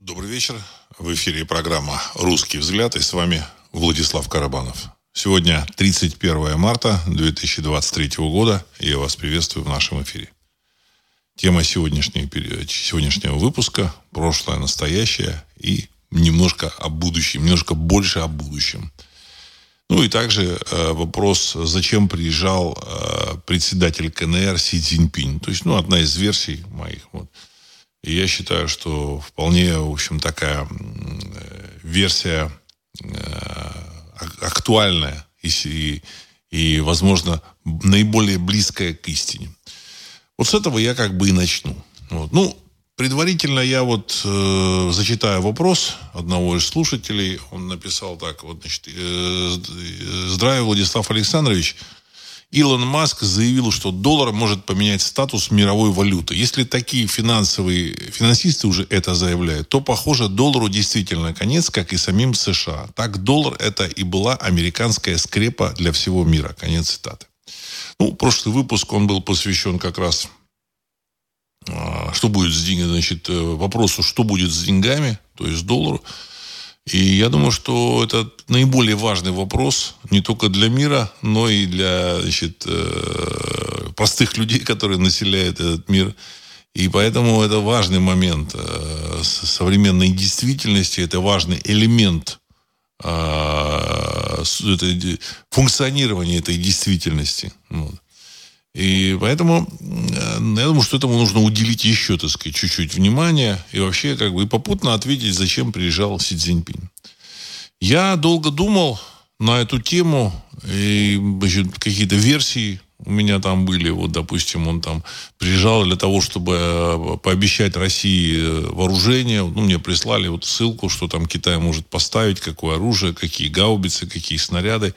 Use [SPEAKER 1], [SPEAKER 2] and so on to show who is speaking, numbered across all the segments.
[SPEAKER 1] Добрый вечер. В эфире программа «Русский взгляд» и с вами Владислав Карабанов. Сегодня 31 марта 2023 года, и я вас приветствую в нашем эфире. Тема сегодняшнего выпуска – прошлое, настоящее и немножко о будущем, немножко больше о будущем. Ну и также э, вопрос, зачем приезжал э, председатель КНР Си Цзиньпинь. То есть, ну, одна из версий моих. Вот. И я считаю, что вполне, в общем, такая э, версия э, актуальная и, и, возможно, наиболее близкая к истине. Вот с этого я как бы и начну. Вот. Ну, предварительно я вот э, зачитаю вопрос одного из слушателей. Он написал так, вот, значит, э, «Здравия, Владислав Александрович. Илон Маск заявил, что доллар может поменять статус мировой валюты. Если такие финансовые финансисты уже это заявляют, то, похоже, доллару действительно конец, как и самим США. Так доллар это и была американская скрепа для всего мира. Конец цитаты. Ну, прошлый выпуск, он был посвящен как раз а, что будет с деньгами, значит, э, вопросу, что будет с деньгами, то есть доллару. И я думаю, что это наиболее важный вопрос не только для мира, но и для значит, э, простых людей, которые населяют этот мир. И поэтому это важный момент э, современной действительности, это важный элемент э, функционирования этой действительности. И поэтому я думаю, что этому нужно уделить еще, так сказать, чуть-чуть внимания и вообще как бы попутно ответить, зачем приезжал Си Цзиньпинь. Я долго думал на эту тему, и какие-то версии у меня там были. Вот, допустим, он там приезжал для того, чтобы э, пообещать России э, вооружение. Ну, мне прислали вот ссылку, что там Китай может поставить, какое оружие, какие гаубицы, какие снаряды.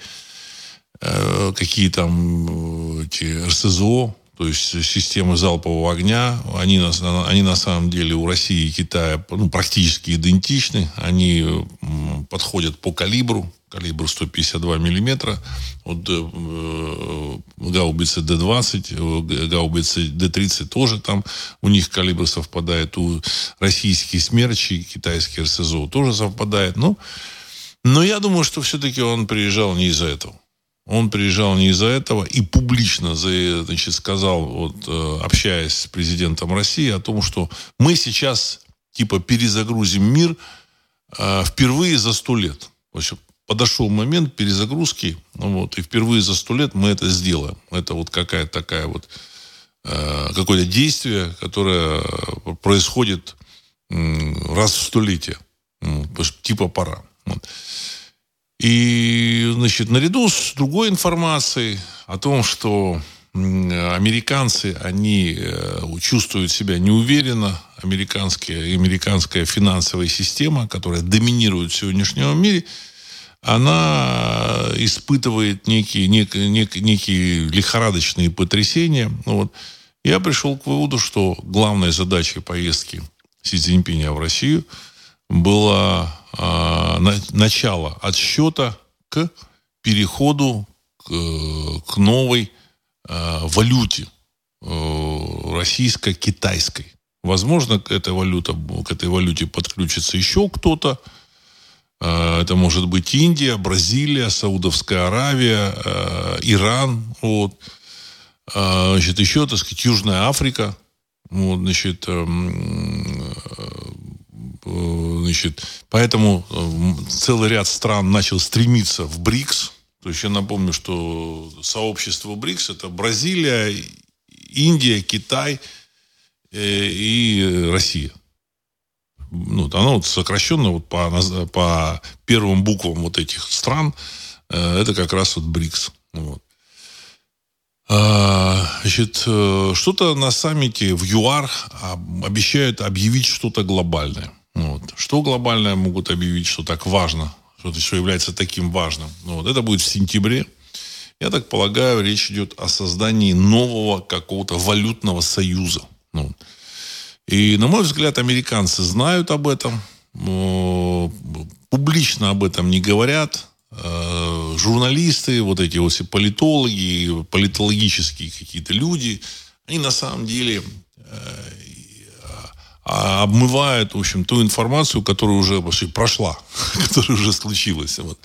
[SPEAKER 1] Э, какие там э, эти РСЗО, то есть системы залпового огня, они, они на самом деле у России и Китая ну, практически идентичны. Они подходят по калибру, калибр 152 миллиметра. Вот э, гаубицы Д-20, гаубицы Д-30 тоже там у них калибр совпадает. У российские смерчи, китайские РСЗО тоже совпадает. Ну, но я думаю, что все-таки он приезжал не из-за этого. Он приезжал не из-за этого и публично значит, сказал, вот, э, общаясь с президентом России, о том, что мы сейчас типа перезагрузим мир э, впервые за сто лет. В общем, подошел момент перезагрузки, ну вот, и впервые за сто лет мы это сделаем. Это вот какая-то такая вот э, какое-то действие, которое происходит раз в столетие. Ну, типа пора. Вот. И, значит, наряду с другой информацией о том, что американцы, они э, чувствуют себя неуверенно, американская, американская финансовая система, которая доминирует в сегодняшнем мире, она испытывает некие, некие, некие, некие лихорадочные потрясения. Ну вот. Я пришел к выводу, что главной задачей поездки Си Цзиньпиня в Россию была э, начало отсчета к переходу к, к новой э, валюте э, российско-китайской. Возможно, к этой, валюте, к этой валюте подключится еще кто-то. Э, это может быть Индия, Бразилия, Саудовская Аравия, э, Иран. Вот. Э, значит, еще, так сказать, Южная Африка. Вот, значит, эм, Э, значит, поэтому э, целый ряд стран начал стремиться в БРИКС. То есть я напомню, что сообщество БРИКС это Бразилия, Индия, Китай э, и Россия. Ну, оно вот сокращенно вот по, по первым буквам вот этих стран это как раз вот БРИКС. Вот. А, значит, что-то на саммите в ЮАР обещают объявить что-то глобальное. Вот. Что глобальное могут объявить, что так важно, что, что является таким важным? Ну, вот. Это будет в сентябре. Я так полагаю, речь идет о создании нового какого-то валютного союза. Ну. И, на мой взгляд, американцы знают об этом, публично об этом не говорят. Э, журналисты, вот эти вот политологи, политологические какие-то люди, они на самом деле э, обмывает, в общем, ту информацию, которая уже прошла, которая уже случилась. Вот.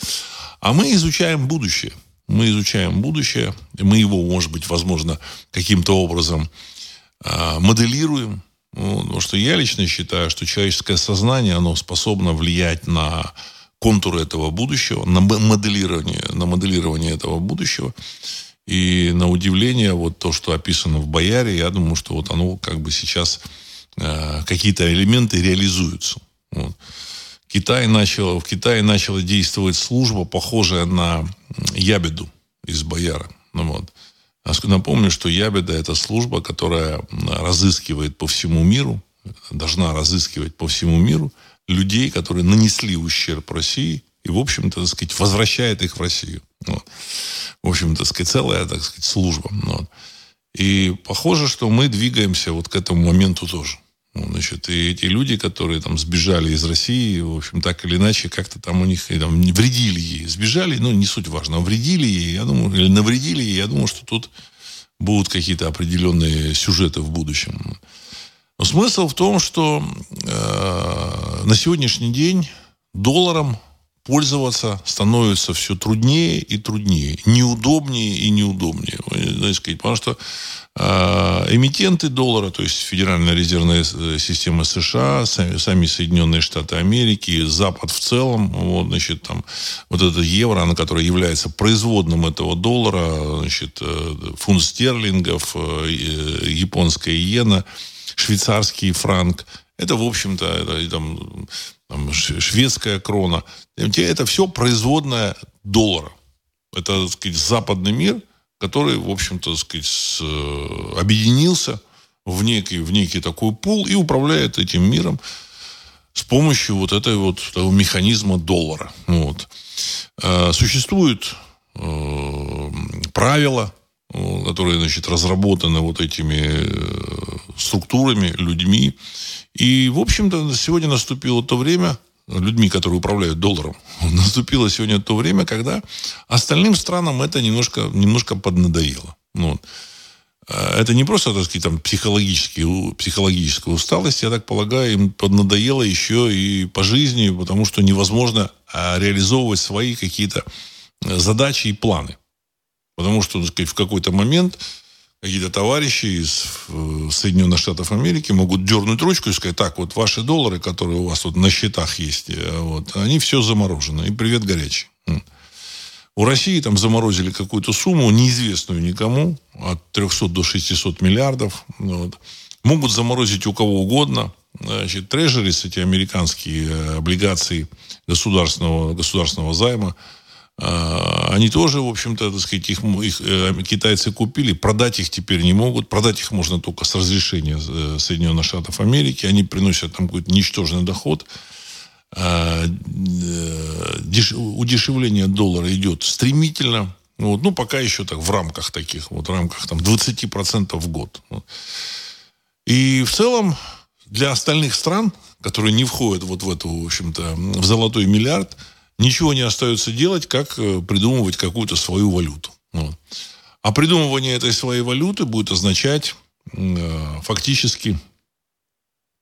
[SPEAKER 1] А мы изучаем будущее. Мы изучаем будущее, мы его, может быть, возможно, каким-то образом э, моделируем. Ну, потому что я лично считаю, что человеческое сознание, оно способно влиять на контуры этого будущего, на моделирование, на моделирование этого будущего. И на удивление, вот то, что описано в Бояре, я думаю, что вот оно как бы сейчас какие-то элементы реализуются. Вот. Китай начал, в Китае начала действовать служба, похожая на Ябеду из Бояра. Ну, вот. Напомню, что Ябеда – это служба, которая разыскивает по всему миру, должна разыскивать по всему миру людей, которые нанесли ущерб России и, в общем-то, так сказать, возвращает их в Россию. Вот. В общем, так сказать, целая, так сказать, служба. Вот. И похоже, что мы двигаемся вот к этому моменту тоже. Ну, значит, и эти люди, которые там сбежали из России, в общем, так или иначе, как-то там у них там, вредили ей. Сбежали, ну, не суть важно, вредили ей, я думаю, или навредили ей, я думаю, что тут будут какие-то определенные сюжеты в будущем. Но смысл в том, что э, на сегодняшний день долларом пользоваться становится все труднее и труднее, неудобнее и неудобнее. Знаете, потому что э, эмитенты доллара, то есть Федеральная резервная э, система США, сами, сами Соединенные Штаты Америки, Запад в целом, вот, значит, там, вот это евро, на которое является производным этого доллара, значит, э, фунт стерлингов, э, японская иена, швейцарский франк, это, в общем-то, это, там, там, шведская крона. Это все производная доллара. Это, так сказать, западный мир, который, в общем-то, так сказать, э, объединился в некий, в некий такой пул и управляет этим миром с помощью вот этого вот этого механизма доллара. Вот. Э, существуют э, правила, которые, значит, разработаны вот этими структурами, людьми, и, в общем-то, сегодня наступило то время, людьми, которые управляют долларом, наступило сегодня то время, когда остальным странам это немножко, немножко поднадоело. Ну, это не просто, так сказать, там, психологические, психологическая усталость, я так полагаю, им поднадоело еще и по жизни, потому что невозможно а, реализовывать свои какие-то э, задачи и планы. Потому что, так сказать, в какой-то момент какие-то товарищи из э, Соединенных Штатов Америки могут дернуть ручку и сказать, так, вот ваши доллары, которые у вас тут на счетах есть, э, вот, они все заморожены. И привет горячий. У России там заморозили какую-то сумму, неизвестную никому, от 300 до 600 миллиардов. Вот. Могут заморозить у кого угодно. Значит, трежерис, эти американские э, облигации государственного, государственного займа, они тоже, в общем-то, так сказать, их, их э, китайцы купили, продать их теперь не могут, продать их можно только с разрешения э, Соединенных Штатов Америки, они приносят там какой-то ничтожный доход, а, э, удешевление доллара идет стремительно, вот, ну, пока еще так в рамках таких, вот в рамках там 20% в год. И в целом для остальных стран, которые не входят вот в эту, в общем-то, в золотой миллиард, ничего не остается делать, как э, придумывать какую-то свою валюту. Вот. А придумывание этой своей валюты будет означать э, фактически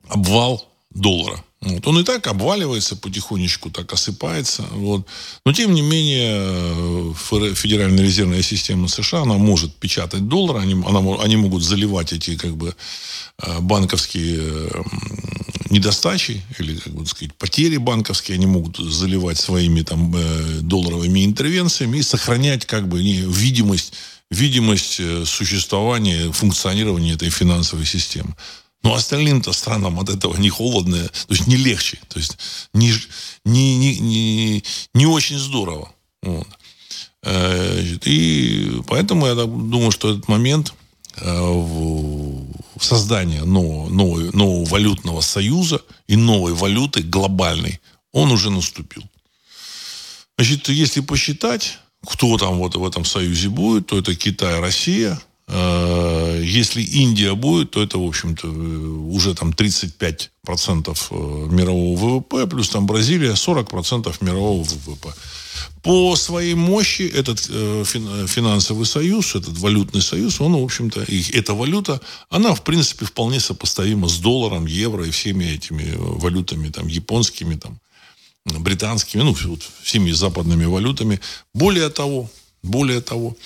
[SPEAKER 1] обвал доллара. Вот. Он и так обваливается потихонечку, так осыпается. Вот. Но, тем не менее, э, Федеральная резервная система США, она может печатать доллар, они, она, они могут заливать эти как бы, банковские недостачи или, как бы сказать, потери банковские, они могут заливать своими там, э, долларовыми интервенциями и сохранять как бы видимость, видимость существования, функционирования этой финансовой системы. Но остальным-то странам от этого не холодно, то есть не легче, то есть не, не, не, не, не очень здорово. Вот. Э, и поэтому я думаю, что этот момент э, создания нового, нового, нового валютного союза и новой валюты глобальной, он уже наступил. Значит, если посчитать, кто там вот в этом союзе будет, то это Китай, Россия, Э, если Индия будет, то это, в общем-то, уже там 35% мирового ВВП, плюс там Бразилия 40% мирового ВВП. По своей мощи этот э, финансовый союз, этот валютный союз, он, в общем-то, и эта валюта, она, в принципе, вполне сопоставима с долларом, евро и всеми этими валютами, там, японскими, там, британскими, ну, всеми западными валютами. Более того, более того,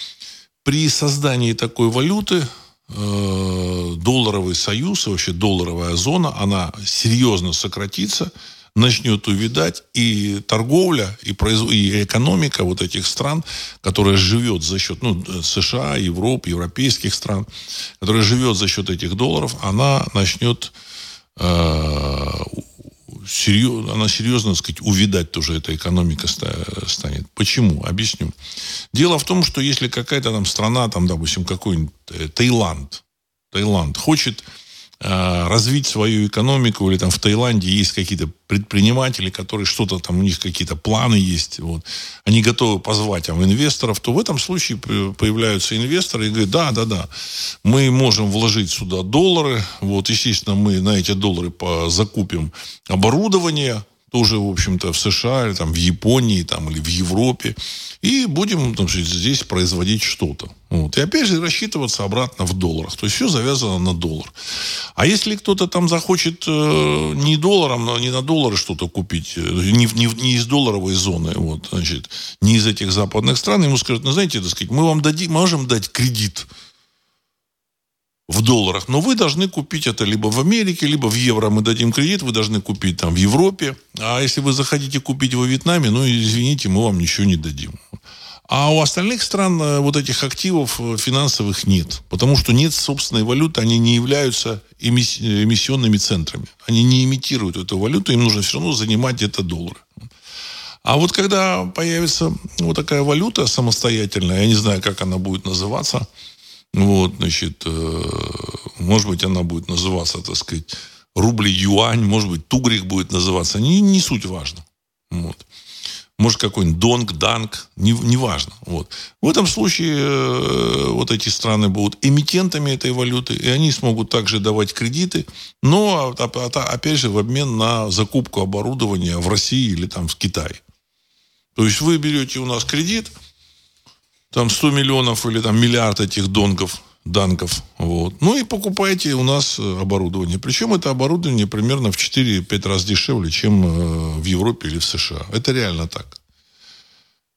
[SPEAKER 1] при создании такой валюты э, долларовый союз, вообще долларовая зона, она серьезно сократится, начнет увидать, и торговля, и, произ... и экономика вот этих стран, которая живет за счет ну, США, Европы, европейских стран, которая живет за счет этих долларов, она начнет э, серьезно, она серьезно, так сказать, увидать тоже эта экономика станет. Почему? Объясню. Дело в том, что если какая-то там страна, там, допустим, какой-нибудь э, Таиланд, Таиланд хочет Э, развить свою экономику, или там в Таиланде есть какие-то предприниматели, которые что-то там, у них какие-то планы есть, вот, они готовы позвать там, инвесторов, то в этом случае появляются инвесторы и говорят, да, да, да, мы можем вложить сюда доллары, вот, естественно, мы на эти доллары закупим оборудование, тоже, в общем-то, в США, или там в Японии, там, или в Европе, и будем там, здесь производить что-то. Вот. И опять же рассчитываться обратно в долларах. То есть все завязано на доллар. А если кто-то там захочет э, не долларом, но не на доллары что-то купить, э, не, не, не из долларовой зоны, вот, значит, не из этих западных стран, ему скажут, ну, знаете, так сказать, мы вам дадим, можем дать кредит в долларах, но вы должны купить это либо в Америке, либо в евро мы дадим кредит, вы должны купить там в Европе. А если вы захотите купить во Вьетнаме, ну, извините, мы вам ничего не дадим. А у остальных стран э, вот этих активов э, финансовых нет. Потому что нет собственной валюты, они не являются эмиссионными центрами. Они не имитируют эту валюту, им нужно все равно занимать это доллары. А вот когда появится вот такая валюта самостоятельная, я не знаю, как она будет называться, вот, значит, э, может быть, она будет называться, так сказать, рубль-юань, может быть, тугрик будет называться. Не, не суть важно. Вот. Может, какой-нибудь донг, данг, не, не важно. Вот. В этом случае э, вот эти страны будут эмитентами этой валюты, и они смогут также давать кредиты, но, а, а, а, опять же, в обмен на закупку оборудования в России или там в Китае. То есть вы берете у нас кредит – там 100 миллионов или там миллиард этих донков, данков. Вот. Ну и покупайте у нас э, оборудование. Причем это оборудование примерно в 4-5 раз дешевле, чем э, в Европе или в США. Это реально так.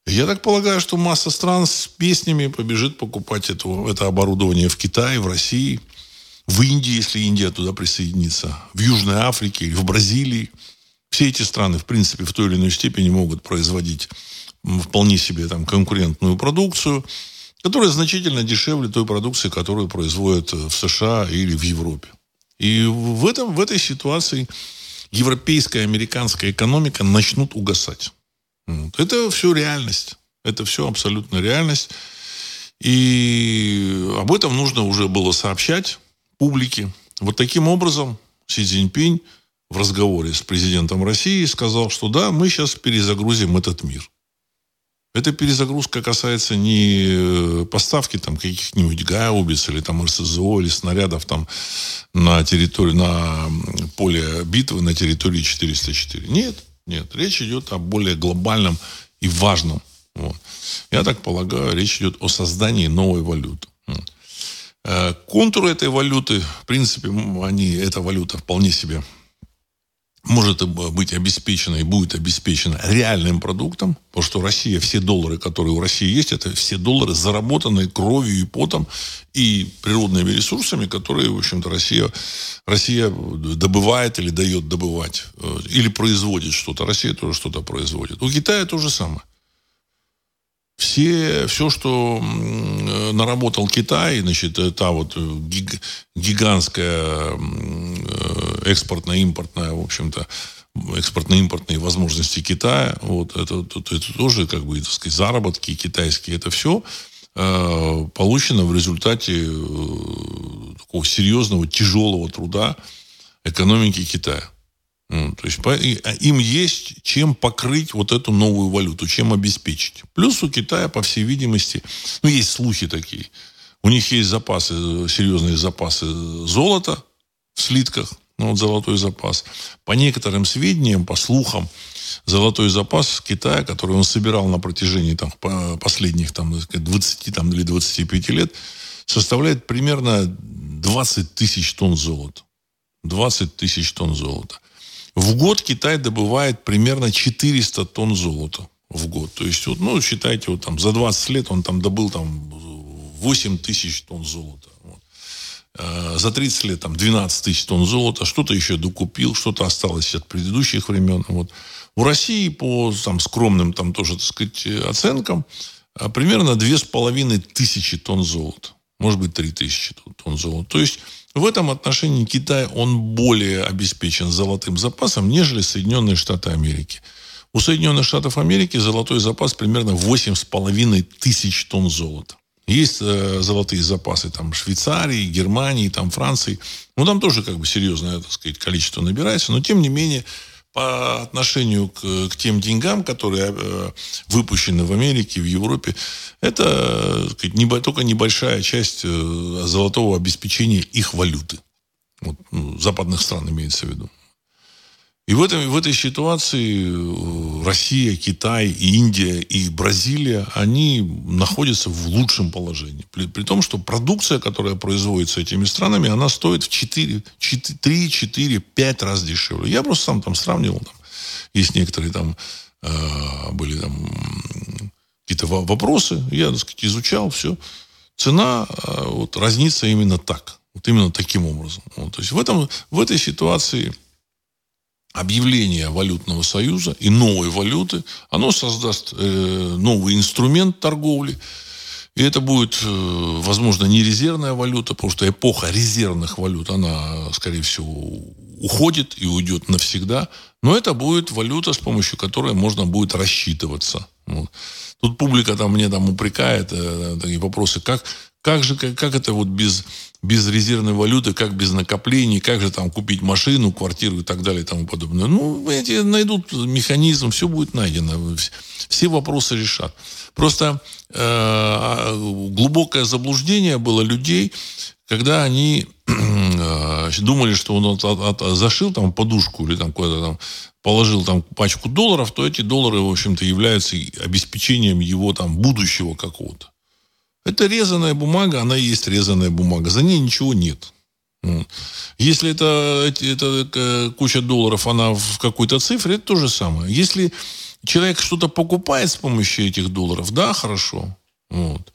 [SPEAKER 1] Я так полагаю, что масса стран с песнями побежит покупать это, это оборудование в Китае, в России, в Индии, если Индия туда присоединится, в Южной Африке в Бразилии. Все эти страны, в принципе, в той или иной степени могут производить вполне себе там конкурентную продукцию, которая значительно дешевле той продукции, которую производят в США или в Европе. И в, этом, в этой ситуации европейская, американская экономика начнут угасать. Вот. Это все реальность. Это все абсолютно реальность. И об этом нужно уже было сообщать публике. Вот таким образом Си Цзиньпинь в разговоре с президентом России сказал, что да, мы сейчас перезагрузим этот мир. Эта перезагрузка касается не э, поставки там каких-нибудь гаубиц или там РСЗО или снарядов там на территории, на поле битвы на территории 404. Нет, нет. Речь идет о более глобальном и важном. Вот. Я так полагаю, речь идет о создании новой валюты. Э, контуры этой валюты, в принципе, они, эта валюта вполне себе может быть обеспечена и будет обеспечена реальным продуктом, потому что Россия, все доллары, которые у России есть, это все доллары, заработанные кровью и потом и природными ресурсами, которые, в общем-то, Россия, Россия добывает или дает добывать, э, или производит что-то. Россия тоже что-то производит. У Китая то же самое все, все, что наработал Китай, значит, та вот гиг, гигантская экспортно-импортная, в общем-то, экспортно-импортные возможности Китая, вот это, это, это тоже, как бы, так сказать, заработки китайские, это все э, получено в результате э, такого серьезного, тяжелого труда экономики Китая. То есть а, им есть чем покрыть вот эту новую валюту, чем обеспечить. Плюс у Китая, по всей видимости, ну, есть слухи такие, У них есть запасы, серьезные запасы золота в слитках, ну, вот золотой запас. По некоторым сведениям, по слухам, золотой запас Китая, который он собирал на протяжении там, последних там, 20 там, или 25 лет, составляет примерно 20 тысяч тонн золота. 20 тысяч тонн золота. В год Китай добывает примерно 400 тонн золота в год. То есть, вот, ну, считайте, вот там за 20 лет он там добыл там 8 тысяч тонн золота. Вот. Э, за 30 лет там 12 тысяч тонн золота, что-то еще докупил, что-то осталось от предыдущих времен. Вот. У России по там, скромным там тоже, так сказать, оценкам э, примерно две с половиной тысячи тонн золота. Может быть, три тысячи тонн золота. То есть в этом отношении Китай, он более обеспечен золотым запасом, нежели Соединенные Штаты Америки. У Соединенных Штатов Америки золотой запас примерно 8,5 тысяч тонн золота. Есть э, золотые запасы там Швейцарии, Германии, там Франции. Ну, там тоже как бы серьезное, так сказать, количество набирается. Но, тем не менее, по отношению к, к тем деньгам, которые э, выпущены в Америке, в Европе, это сказать, не, только небольшая часть э, золотого обеспечения их валюты. Вот, ну, западных стран имеется в виду. И в, этом, в этой ситуации э, Россия, Китай, Индия и Бразилия, они находятся в лучшем положении. При, при том, что продукция, которая производится этими странами, она стоит в 4, 4, 3, 4, 5 раз дешевле. Я просто сам там сравнивал. Там, есть некоторые там э, были там какие-то вопросы. Я, так сказать, изучал все. Цена э, вот, разнится именно так. Вот именно таким образом. Вот, то есть в, этом, в этой ситуации объявление валютного союза и новой валюты, оно создаст э, новый инструмент торговли. И это будет, э, возможно, не резервная валюта, потому что эпоха резервных валют, она, скорее всего, уходит и уйдет навсегда. Но это будет валюта, с помощью которой можно будет рассчитываться. Вот. Тут публика там мне там упрекает э, такие вопросы, как, как же, как, как это вот без без резервной валюты, как без накоплений, как же там купить машину, квартиру и так далее и тому подобное. Ну, эти найдут механизм, все будет найдено. Все вопросы решат. Просто э, глубокое заблуждение было людей, когда они э, думали, что он от, от, от, зашил там подушку или там куда-то там положил там пачку долларов, то эти доллары, в общем-то, являются обеспечением его там будущего какого-то. Это резаная бумага, она и есть резаная бумага. За ней ничего нет. Если это, это э, куча долларов, она в какой-то цифре, это то же самое. Если человек что-то покупает с помощью этих долларов, да, хорошо. Вот.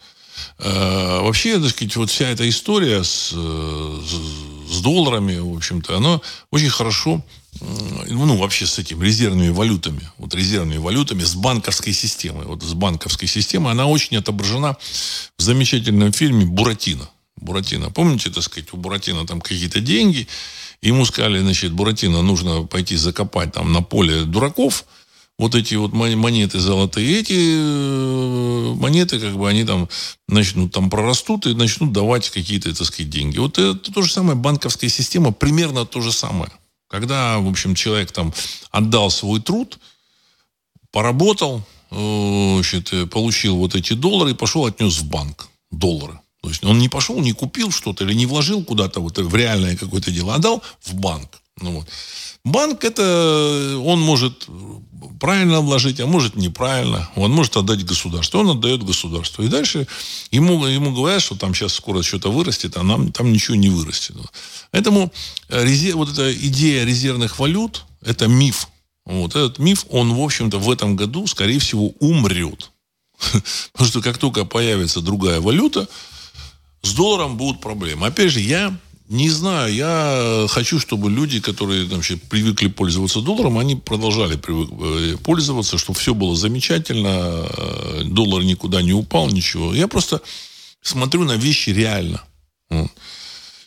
[SPEAKER 1] А, вообще, так сказать, вот вся эта история с, с, с долларами, в общем-то, она очень хорошо ну, вообще с этим резервными валютами, вот резервными валютами, с банковской системой. Вот с банковской системой она очень отображена в замечательном фильме «Буратино». Буратино. Помните, так сказать, у Буратино там какие-то деньги, ему сказали, значит, Буратино нужно пойти закопать там на поле дураков, вот эти вот монеты золотые, эти э, монеты, как бы, они там начнут там прорастут и начнут давать какие-то, так сказать, деньги. Вот это то же самое, банковская система, примерно то же самое. Когда, в общем, человек там отдал свой труд, поработал, э, значит, э, получил вот эти доллары и пошел отнес в банк доллары. То есть он не пошел, не купил что-то или не вложил куда-то вот в реальное какое-то дело, а дал в банк. Ну, вот. Банк это, он может правильно вложить, а может неправильно. Он может отдать государству. Он отдает государству. И дальше ему, ему говорят, что там сейчас скоро что-то вырастет, а нам там ничего не вырастет. Поэтому э, резерв, вот эта идея резервных валют, это миф. Вот этот миф, он, в общем-то, в этом году, скорее всего, умрет. Потому что как только появится другая валюта, с долларом будут проблемы. Опять же, я не знаю, я хочу, чтобы люди, которые там, привыкли пользоваться долларом, они продолжали привык, э, пользоваться, чтобы все было замечательно, э, доллар никуда не упал, ничего. Я просто смотрю на вещи реально.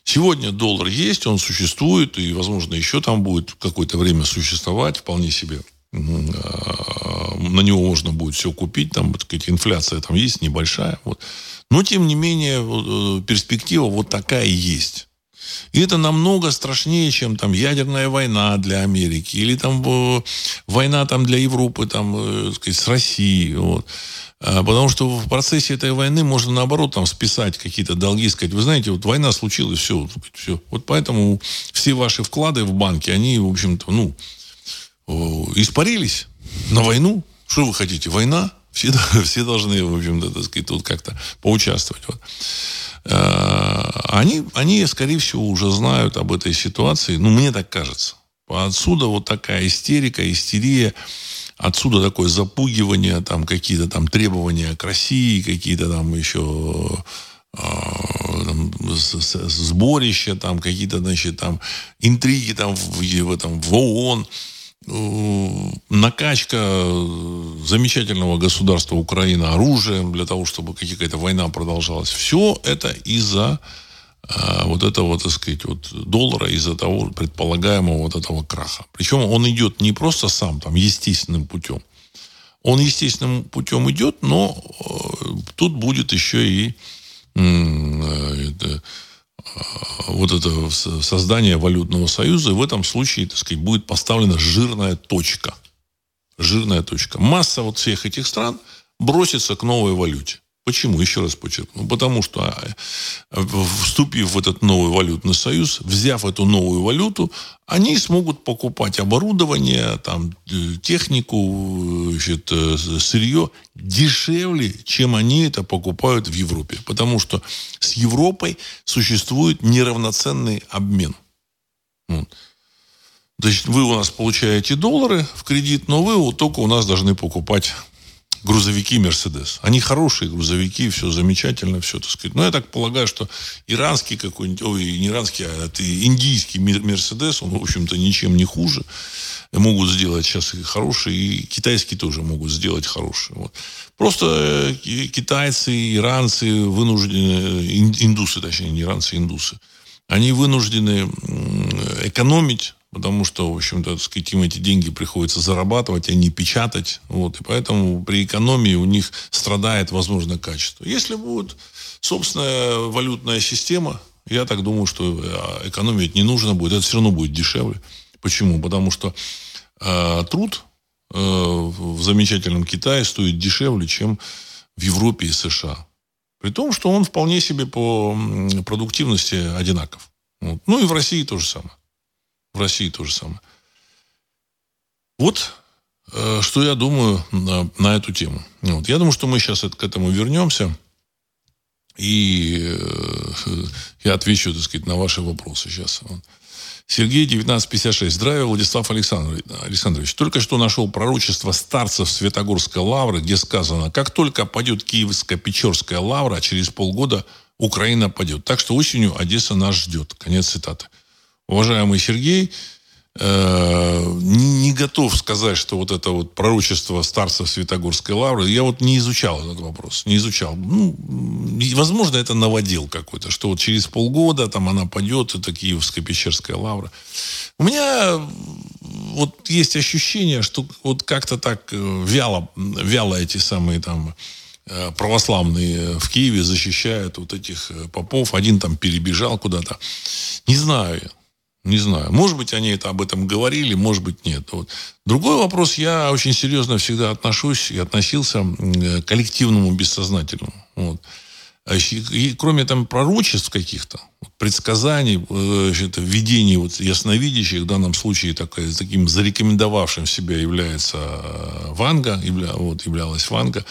[SPEAKER 1] Сегодня доллар есть, он существует, и, возможно, еще там будет какое-то время существовать, вполне себе. На него можно будет все купить, там, так сказать, инфляция там есть, небольшая. Вот. Но, тем не менее, э, перспектива вот такая есть. И это намного страшнее, чем там ядерная война для Америки или там э, война там для Европы там, э, сказать, с Россией. Вот. А, потому что в процессе этой войны можно, наоборот, там списать какие-то долги, сказать, вы знаете, вот война случилась, все, все. Вот поэтому все ваши вклады в банке, они, в общем-то, ну, испарились на войну. Что вы хотите? Война? Все, все должны, в общем-то, так сказать, тут как-то поучаствовать. Вот. А, они, они, скорее всего, уже знают об этой ситуации. Ну, мне так кажется. Отсюда вот такая истерика, истерия. Отсюда такое запугивание, там какие-то там требования к России, какие-то там еще а, там, сборища, там какие-то, значит, там интриги там в, в, этом, в ООН, накачка замечательного государства Украина оружием для того, чтобы какая-то война продолжалась. Все это из-за а, вот этого, так сказать, вот доллара из-за того предполагаемого вот этого краха. Причем он идет не просто сам, там, естественным путем. Он естественным путем идет, но э, тут будет еще и э, это, э, вот это создание валютного союза. И в этом случае, так сказать, будет поставлена жирная точка. Жирная точка. Масса вот всех этих стран бросится к новой валюте. Почему? Еще раз подчеркну. Потому что, а, вступив в этот новый валютный союз, взяв эту новую валюту, они смогут покупать оборудование, там, э, технику, значит, э, сырье дешевле, чем они это покупают в Европе. Потому что с Европой существует неравноценный обмен. Значит, вы у нас получаете доллары в кредит, но вы только у нас должны покупать грузовики Мерседес. Они хорошие грузовики, все замечательно, все, так сказать. Но я так полагаю, что иранский какой-нибудь, ой, не иранский, а это индийский Мерседес, он, в общем-то, ничем не хуже. Могут сделать сейчас и хорошие, и китайские тоже могут сделать хорошие. Вот. Просто э, китайцы, иранцы вынуждены, индусы, точнее, не иранцы, индусы, они вынуждены экономить потому что, в общем-то, сказать, им эти деньги приходится зарабатывать, а не печатать. Вот, и поэтому при экономии у них страдает, возможно, качество. Если будет собственная валютная система, я так думаю, что а, экономить не нужно будет. Это все равно будет дешевле. Почему? Потому что э, труд э, в замечательном Китае стоит дешевле, чем в Европе и США. При том, что он вполне себе по продуктивности одинаков. Вот. Ну и в России то же самое. В России то же самое. Вот э, что я думаю на, на эту тему. Вот. Я думаю, что мы сейчас к этому вернемся. И э, я отвечу, так сказать, на ваши вопросы сейчас. Сергей, 1956. Здравия, Владислав Александрович. Только что нашел пророчество старцев Светогорской лавры, где сказано, как только падет Киевско-Печорская лавра, через полгода Украина падет. Так что осенью Одесса нас ждет. Конец цитаты уважаемый Сергей, э, не готов сказать, что вот это вот пророчество старцев Святогорской лавры, я вот не изучал этот вопрос, не изучал. Ну, возможно, это наводил какой-то, что вот через полгода там она пойдет, это Киевская Пещерская лавра. У меня вот есть ощущение, что вот как-то так э, вяло, вяло эти самые там э, православные в Киеве защищают вот этих попов. Один там перебежал куда-то. Не знаю. Не знаю. Может быть, они это об этом говорили, может быть, нет. Вот. Другой вопрос. Я очень серьезно всегда отношусь и относился к коллективному бессознательному. Вот. А и, кроме там пророчеств каких-то, предсказаний, значит, э, видений вот, ясновидящих, в данном случае такая, таким зарекомендовавшим себя является э, Ванга, явля, вот, являлась Ванга,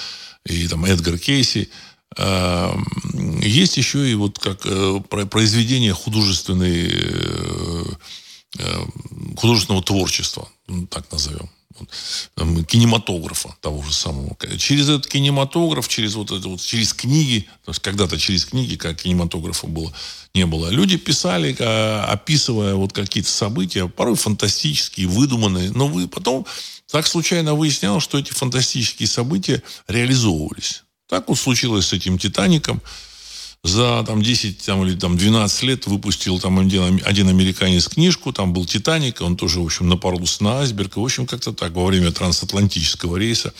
[SPEAKER 1] и там Эдгар Кейси – есть еще и вот как э, произведение художественной, э, э, художественного творчества, ну, так назовем кинематографа того же самого. Через этот кинематограф, через вот это вот, через книги, то есть когда-то через книги, как кинематографа было, не было, люди писали, описывая вот какие-то события, порой фантастические, выдуманные, но вы потом так случайно выяснялось, что эти фантастические события реализовывались. Так вот случилось с этим «Титаником». За там, 10 там, или там, 12 лет выпустил там один, один американец книжку, там был «Титаник», он тоже, в общем, напоролся на айсберг. И, в общем, как-то так во время трансатлантического рейса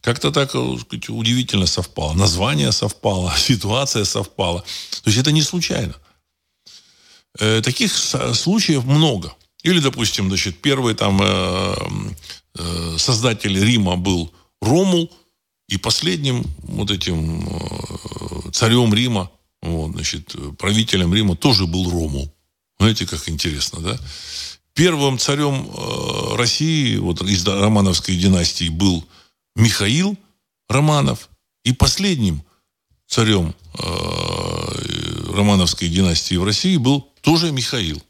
[SPEAKER 1] как-то так э, сказать, удивительно совпало. Название совпало, ситуация совпала. То есть это не случайно. э, таких случаев много. Или, допустим, значит, первый там э, э, создатель Рима был Ромул, и последним вот этим э, царем Рима, вот, значит, правителем Рима тоже был Ромул. Знаете, как интересно, да? Первым царем э, России, вот из Романовской династии, был Михаил Романов. И последним царем э, Романовской династии в России был тоже Михаил.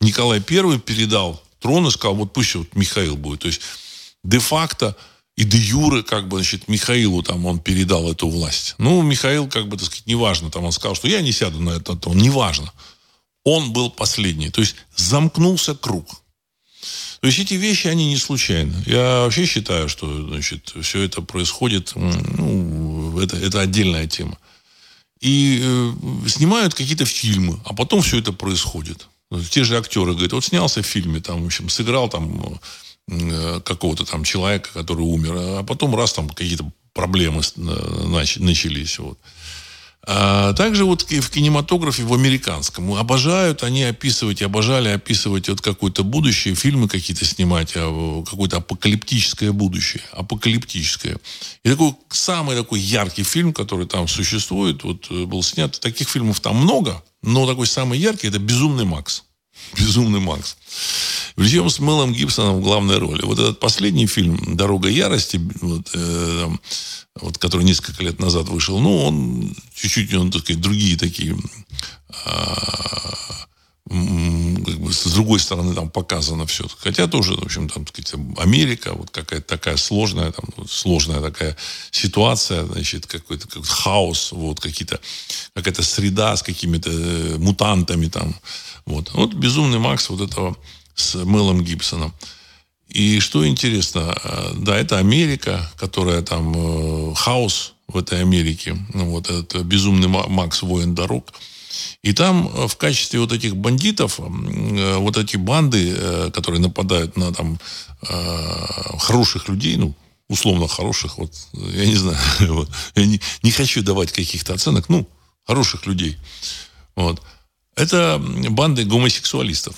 [SPEAKER 1] Николай I передал трон и сказал, вот пусть вот Михаил будет. То есть де-факто и де юре, как бы, значит, Михаилу там он передал эту власть. Ну, Михаил, как бы, так сказать, неважно, там он сказал, что я не сяду на этот трон, неважно. Он был последний. То есть замкнулся круг. То есть эти вещи, они не случайны. Я вообще считаю, что значит, все это происходит, ну, это, это отдельная тема. И э, снимают какие-то фильмы, а потом все это происходит. Те же актеры говорят, вот снялся в фильме, там, в общем, сыграл там какого-то там человека, который умер, а потом раз там какие-то проблемы начались. Вот. А также вот в кинематографе, в американском, обожают они описывать, обожали описывать вот какое-то будущее, фильмы какие-то снимать, а, какое-то апокалиптическое будущее, апокалиптическое. И такой самый такой яркий фильм, который там существует, вот э, был снят, таких фильмов там много, но такой самый яркий, это «Безумный Макс». «Безумный Макс». Причем с Мелом Гибсоном в главной роли. Вот этот последний фильм «Дорога ярости», вот, э, вот, который несколько лет назад вышел, ну, он чуть-чуть, он, так сказать, другие такие, а, как бы с другой стороны там показано все. Хотя тоже, в общем, там, так сказать, Америка, вот какая-то такая сложная, там, сложная такая ситуация, значит, какой-то как хаос, вот, какие-то, какая-то среда с какими-то э, мутантами там, вот. Вот «Безумный Макс» вот этого с Мелом Гибсоном. И что интересно, э, да, это Америка, которая там э, хаос в этой Америке. Ну, вот это безумный Макс воин дорог. И там э, в качестве вот этих бандитов, вот эти банды, которые нападают на там хороших людей, ну, условно хороших, вот, я не знаю, вот, я не, не хочу давать каких-то оценок, ну, хороших людей, вот, это банды гомосексуалистов.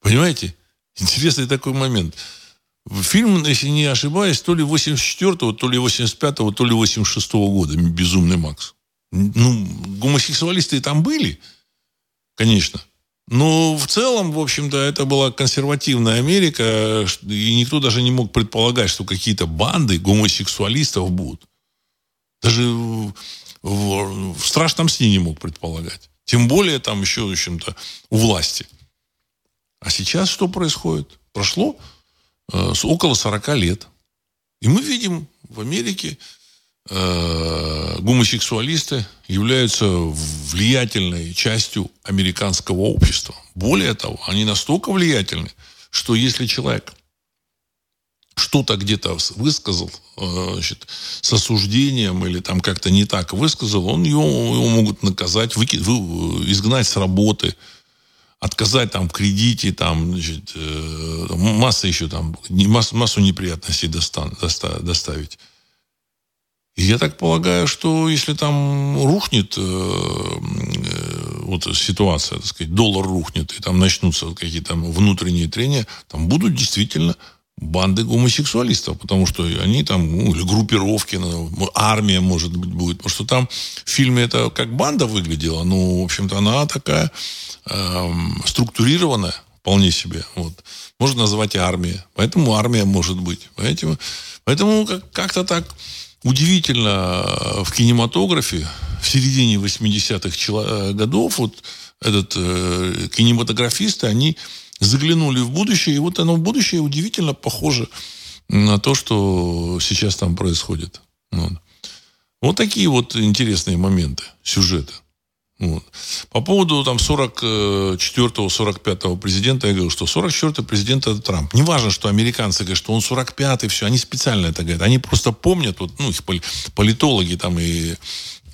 [SPEAKER 1] Понимаете? Интересный такой момент. Фильм, если не ошибаюсь, то ли 84-го, то ли 85-го, то ли 86-го года «Безумный Макс». Ну, гомосексуалисты там были, конечно. Но в целом, в общем-то, это была консервативная Америка, и никто даже не мог предполагать, что какие-то банды гомосексуалистов будут. Даже в, в, в страшном сне не мог предполагать. Тем более там еще, в общем-то, у власти. А сейчас что происходит? Прошло э, около 40 лет. И мы видим в Америке э, гомосексуалисты являются влиятельной частью американского общества. Более того, они настолько влиятельны, что если человек что-то где-то высказал, э, значит, с осуждением или там как-то не так высказал, он его, его могут наказать, выки, вы, изгнать с работы, отказать там в кредите, там, значит, э, масса еще там, массу, массу неприятностей достан, доста, доставить. Я так полагаю, что если там рухнет э, э, вот ситуация, так сказать, доллар рухнет, и там начнутся какие-то внутренние трения, там будут действительно банды гомосексуалистов, потому что они там, ну, или группировки, ну, армия, может быть, будет. Потому что там в фильме это как банда выглядела, ну, в общем-то, она такая эм, структурированная, вполне себе. Вот. Можно назвать и армией. Поэтому армия может быть. Поэтому, поэтому как-то так удивительно в кинематографе в середине 80-х годов вот этот э, кинематографисты, они заглянули в будущее, и вот оно в будущее удивительно похоже на то, что сейчас там происходит. Вот, вот такие вот интересные моменты, сюжеты. Вот. По поводу там 44-го, 45-го президента, я говорю, что 44-й президент это Трамп. Не важно, что американцы говорят, что он 45-й, все, они специально это говорят. Они просто помнят, вот, ну, их политологи там и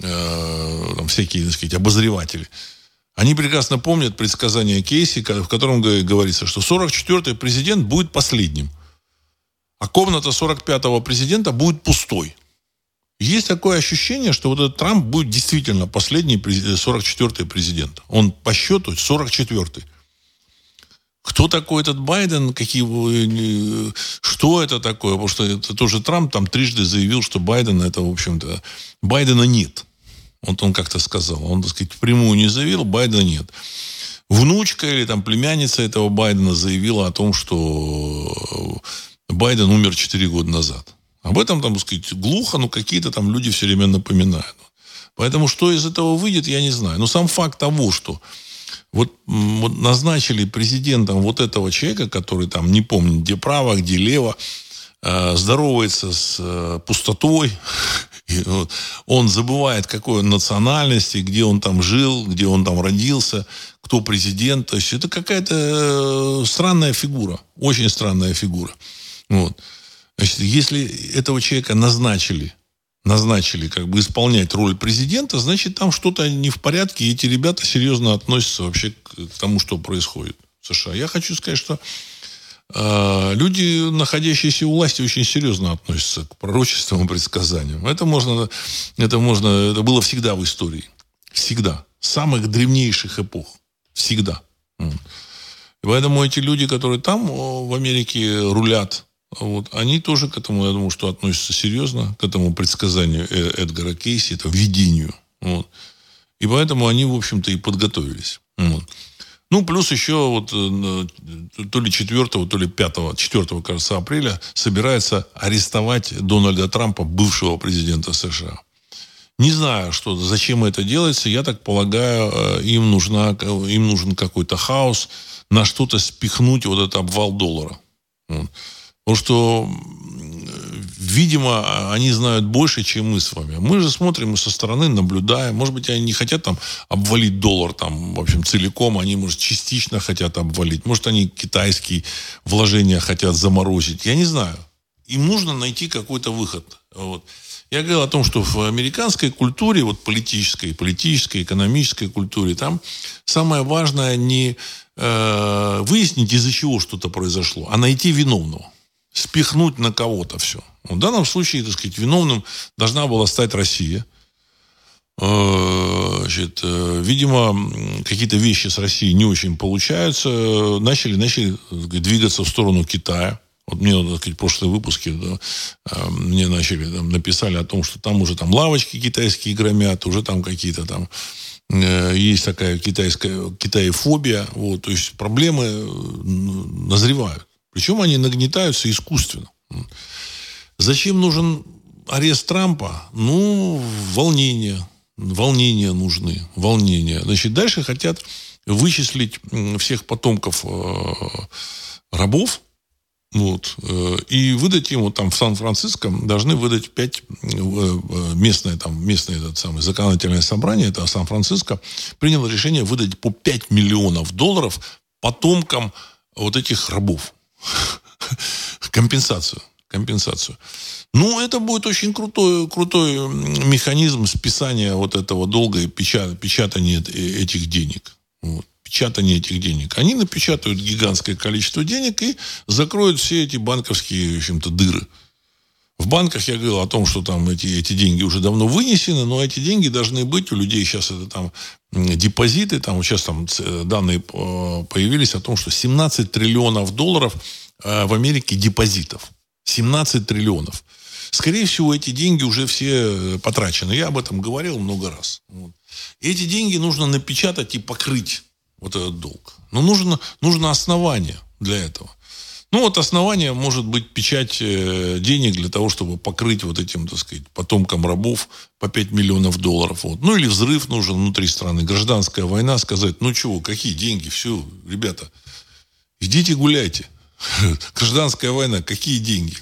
[SPEAKER 1] э, там, всякие, так сказать, обозреватели. Они прекрасно помнят предсказание Кейси, в котором говорится, что 44-й президент будет последним. А комната 45-го президента будет пустой. Есть такое ощущение, что вот этот Трамп будет действительно последний 44-й президент. Он по счету 44-й. Кто такой этот Байден? Какие, э, что это такое? Потому что это тоже Трамп там трижды заявил, что Байден это, в общем-то, Байдена нет. Вот он как-то сказал. Он, так сказать, прямую не заявил, Байдена нет. Внучка или там племянница этого Байдена заявила о том, что Байден умер 4 года назад. Об этом, там, сказать, глухо, но какие-то там люди все время напоминают. Поэтому что из этого выйдет, я не знаю. Но сам факт того, что вот, вот назначили президентом вот этого человека, который там не помню, где право, где лево, э, здоровается с э, пустотой, и, вот, он забывает, какой он национальности, где он там жил, где он там родился, кто президент. То есть это какая-то э, странная фигура, очень странная фигура. Вот. Значит, если этого человека назначили назначили как бы исполнять роль президента, значит, там что-то не в порядке, и эти ребята серьезно относятся вообще к, тому, что происходит в США. Я хочу сказать, что э, люди, находящиеся у власти, очень серьезно относятся к пророчествам и предсказаниям. Это можно, это можно, это было всегда в истории. Всегда. Самых древнейших эпох. Всегда. Поэтому эти люди, которые там в Америке рулят вот. Они тоже к этому, я думаю, что относятся серьезно, к этому предсказанию э, Эдгара Кейси, это видению. Вот. И поэтому они, в общем-то, и подготовились. Вот. Ну, плюс еще вот э, то ли 4, то ли 5, 4, кажется, апреля собирается арестовать Дональда Трампа, бывшего президента США. Не знаю, что, зачем это делается. Я так полагаю, э, им, нужна, им нужен какой-то хаос, на что-то спихнуть вот этот обвал доллара. Вот. Потому что, видимо, они знают больше, чем мы с вами. Мы же смотрим со стороны, наблюдаем. Может быть, они не хотят там обвалить доллар там, в общем, целиком. Они, может, частично хотят обвалить. Может, они китайские вложения хотят заморозить. Я не знаю. Им нужно найти какой-то выход. Вот. Я говорил о том, что в американской культуре, вот политической, политической, экономической культуре, там самое важное не э, выяснить, из-за чего что-то произошло, а найти виновного спихнуть на кого-то все. В данном случае, так сказать, виновным должна была стать Россия. Э, значит, э, видимо, какие-то вещи с Россией не очень получаются. Начали, начали двигаться в сторону Китая. Вот мне, так сказать, в прошлые выпуски да, э, мне начали, там, написали о том, что там уже там лавочки китайские громят, уже там какие-то там есть такая китайская китаефобия, вот, то есть проблемы назревают. Причем они нагнетаются искусственно. Зачем нужен арест Трампа? Ну, волнение. Волнения нужны. Волнения. Значит, дальше хотят вычислить всех потомков э, рабов, вот, э, и выдать ему там в Сан-Франциско должны выдать пять э, местное там местное этот самый законодательное собрание это Сан-Франциско приняло решение выдать по 5 миллионов долларов потомкам вот этих рабов компенсацию. Компенсацию. Ну, это будет очень крутой, крутой механизм списания вот этого долга и печат, печатания э, этих денег. Вот. Печатание этих денег. Они напечатают гигантское количество денег и закроют все эти банковские, в общем-то, дыры. В банках я говорил о том, что там эти, эти деньги уже давно вынесены, но эти деньги должны быть у людей. Сейчас это там депозиты, там сейчас там данные э, появились о том, что 17 триллионов долларов э, в Америке депозитов. 17 триллионов. Скорее всего, эти деньги уже все э, потрачены. Я об этом говорил много раз. Вот. эти деньги нужно напечатать и покрыть вот этот долг. Но нужно, нужно основание для этого. Ну, вот основание может быть печать э, денег для того, чтобы покрыть вот этим, так сказать, потомкам рабов по 5 миллионов долларов. Вот. Ну, или взрыв нужен внутри страны, гражданская война, сказать, ну, чего, какие деньги, все, ребята, идите гуляйте. Гражданская война, какие деньги?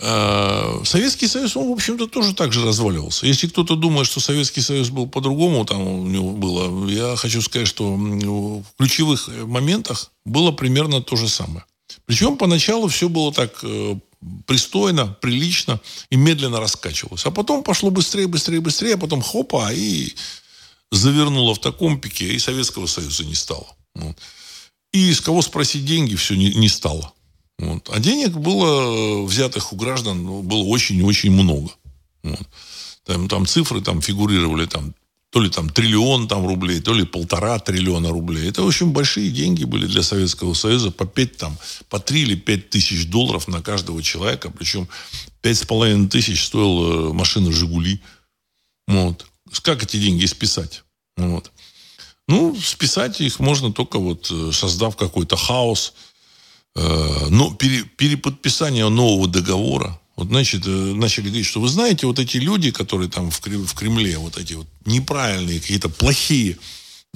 [SPEAKER 1] А, Советский Союз, он, в общем-то, тоже так же разваливался. Если кто-то думает, что Советский Союз был по-другому, там у него было, я хочу сказать, что в ключевых моментах было примерно то же самое. Причем поначалу все было так э, пристойно, прилично и медленно раскачивалось. А потом пошло быстрее, быстрее, быстрее, а потом хопа, и завернуло в таком пике, и Советского Союза не стало. И с кого спросить деньги все не, не стало. Вот. А денег было взятых у граждан ну, было очень-очень много. Вот. Там, там цифры там фигурировали там то ли там триллион там рублей, то ли полтора триллиона рублей. Это, общем, большие деньги были для Советского Союза. По пять там, по три или пять тысяч долларов на каждого человека. Причем пять с половиной тысяч стоила машина «Жигули». Вот. Как эти деньги списать? Вот. Ну, списать их можно только вот э, создав какой-то хаос. Э, но пере, переподписание нового договора, вот, значит, э, начали говорить, что вы знаете, вот эти люди, которые там в Кремле, вот эти вот неправильные, какие-то плохие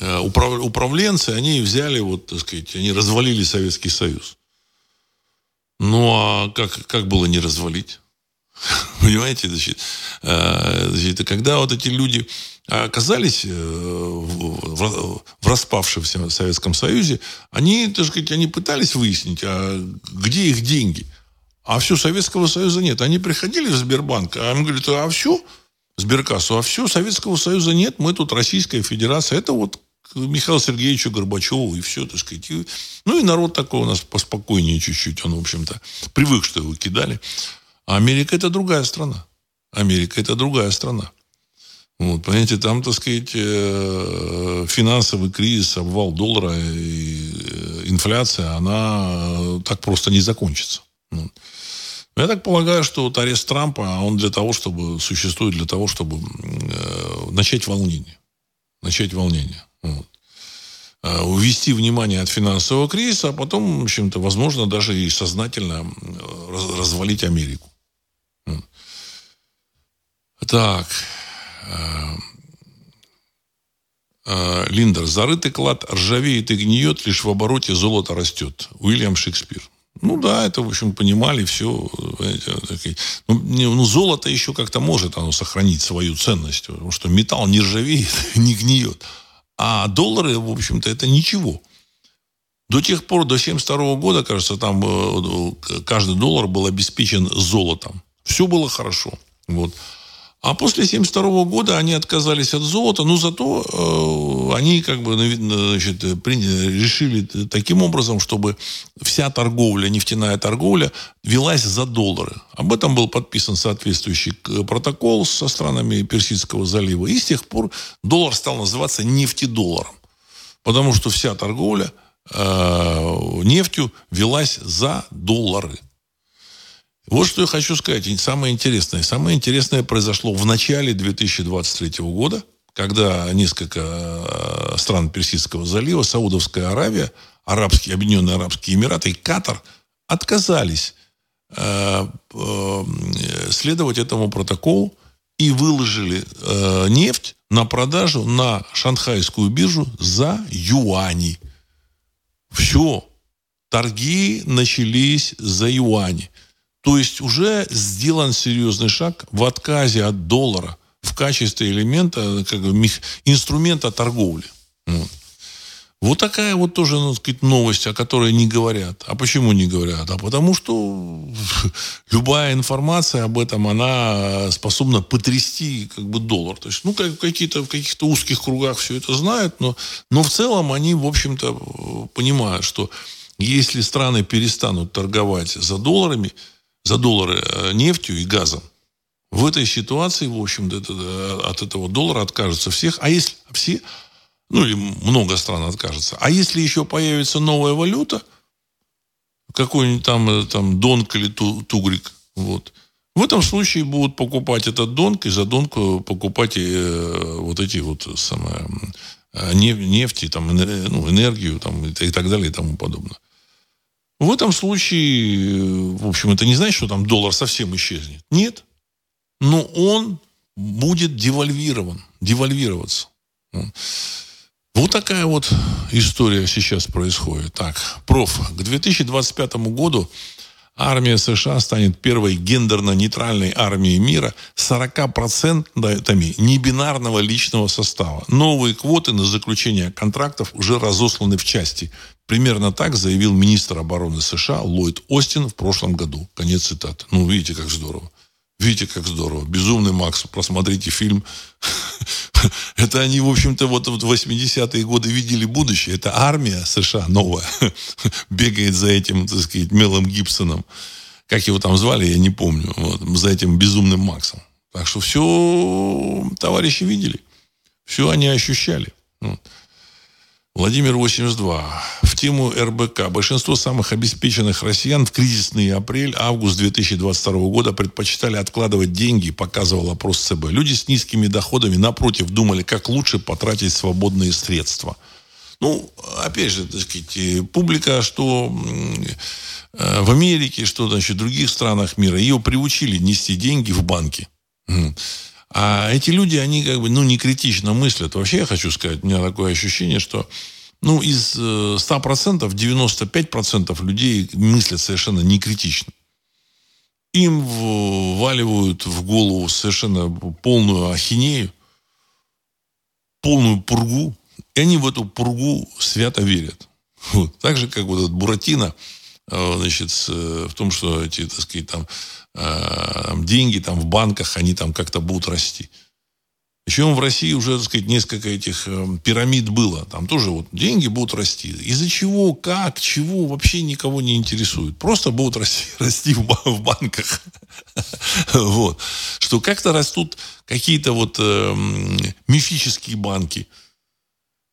[SPEAKER 1] э, управ, управленцы, они взяли, вот, так сказать, они развалили Советский Союз. Ну, а как, как было не развалить? Понимаете, значит, э, значит, когда вот эти люди оказались в, в распавшемся Советском Союзе, они, так сказать, они пытались выяснить, а где их деньги – а все, Советского Союза нет. Они приходили в Сбербанк, а им говорят, а все, Сберкассу, а все, Советского Союза нет, мы тут Российская Федерация. Это вот Михаилу Сергеевичу Горбачеву, и все, так сказать. И, ну, и народ такой у нас поспокойнее чуть-чуть. Он, в общем-то, привык, что его кидали. А Америка – это другая страна. Америка – это другая страна. Вот, понимаете, там, так сказать, э, финансовый кризис, обвал доллара и э, инфляция, она так просто не закончится. Я так полагаю, что вот арест Трампа, он для того, чтобы существует для того, чтобы э, начать волнение. Начать волнение. Вот. Э, увести внимание от финансового кризиса, а потом, в общем-то, возможно, даже и сознательно раз, развалить Америку. Так. Э, э, Линдер. Зарытый клад ржавеет и гниет, лишь в обороте золото растет. Уильям Шекспир. Ну да, это, в общем, понимали все. Ну, ну, золото еще как-то может оно сохранить свою ценность, потому что металл не ржавеет, не гниет. А доллары, в общем-то, это ничего. До тех пор, до 1972 года, кажется, там э, каждый доллар был обеспечен золотом. Все было хорошо. Вот. А после 1972 года они отказались от золота, но зато э, они как бы значит, приняли, решили таким образом, чтобы вся торговля, нефтяная торговля велась за доллары. Об этом был подписан соответствующий протокол со странами Персидского залива. И с тех пор доллар стал называться нефтедолларом. Потому что вся торговля э, нефтью велась за доллары. Вот что я хочу сказать. Самое интересное. Самое интересное произошло в начале 2023 года, когда несколько э, стран Персидского залива, Саудовская Аравия, Арабские, Объединенные Арабские Эмираты и Катар отказались э, э, следовать этому протоколу и выложили нефть на продажу на шанхайскую биржу за юани. Все. Торги начались за юани. То есть уже сделан серьезный шаг в отказе от доллара в качестве элемента, как бы, инструмента торговли. Вот. Вот такая вот тоже, ну, сказать, новость, о которой не говорят. А почему не говорят? А потому что любая информация об этом, она способна потрясти как бы доллар. То есть, ну, как, какие-то, в каких-то узких кругах все это знают, но, но в целом они, в общем-то, понимают, что если страны перестанут торговать за долларами, за доллары э, нефтью и газом, в этой ситуации, в общем-то, э, от этого доллара откажутся всех. А если все, ну или много стран откажется. А если еще появится новая валюта, какой-нибудь там, э, там донк или ту, тугрик, вот, в этом случае будут покупать этот донк, и за донку покупать э, вот эти вот самое, нефти, там, ну, энергию там, и так далее и тому подобное. В этом случае, в общем, это не значит, что там доллар совсем исчезнет. Нет. Но он будет девальвирован, девальвироваться. Вот такая вот история сейчас происходит. Так, проф, к 2025 году армия США станет первой гендерно-нейтральной армией мира с 40% небинарного личного состава. Новые квоты на заключение контрактов уже разосланы в части. Примерно так заявил министр обороны США Ллойд Остин в прошлом году. Конец цитаты. Ну, видите, как здорово. Видите, как здорово. Безумный Макс. Просмотрите фильм. Это они, в общем-то, вот в 80-е годы видели будущее. Это армия США новая. Бегает за этим, так сказать, Мелом Гибсоном. Как его там звали, я не помню. Вот, за этим безумным Максом. Так что все товарищи видели. Все они ощущали. Вот. Владимир 82. В тему РБК. Большинство самых обеспеченных россиян в кризисный апрель-август 2022 года предпочитали откладывать деньги, показывал опрос ЦБ. Люди с низкими доходами, напротив, думали, как лучше потратить свободные средства. Ну, опять же, так сказать, публика, что э, в Америке, что значит, в других странах мира, ее приучили нести деньги в банки. А эти люди, они как бы, ну, не критично мыслят. Вообще, я хочу сказать, у меня такое ощущение, что ну, из 100% 95% людей мыслят совершенно не критично. Им вваливают в голову совершенно полную ахинею, полную пургу, и они в эту пургу свято верят. Вот. Так же, как вот этот Буратино, э, значит, в том, что эти, так сказать, там, э, деньги там в банках, они там как-то будут расти. Причем в России уже, так сказать, несколько этих э, пирамид было. Там тоже вот деньги будут расти. Из-за чего, как, чего, вообще никого не интересует. Просто будут расти, расти в, в банках. вот. Что как-то растут какие-то вот э, мифические банки –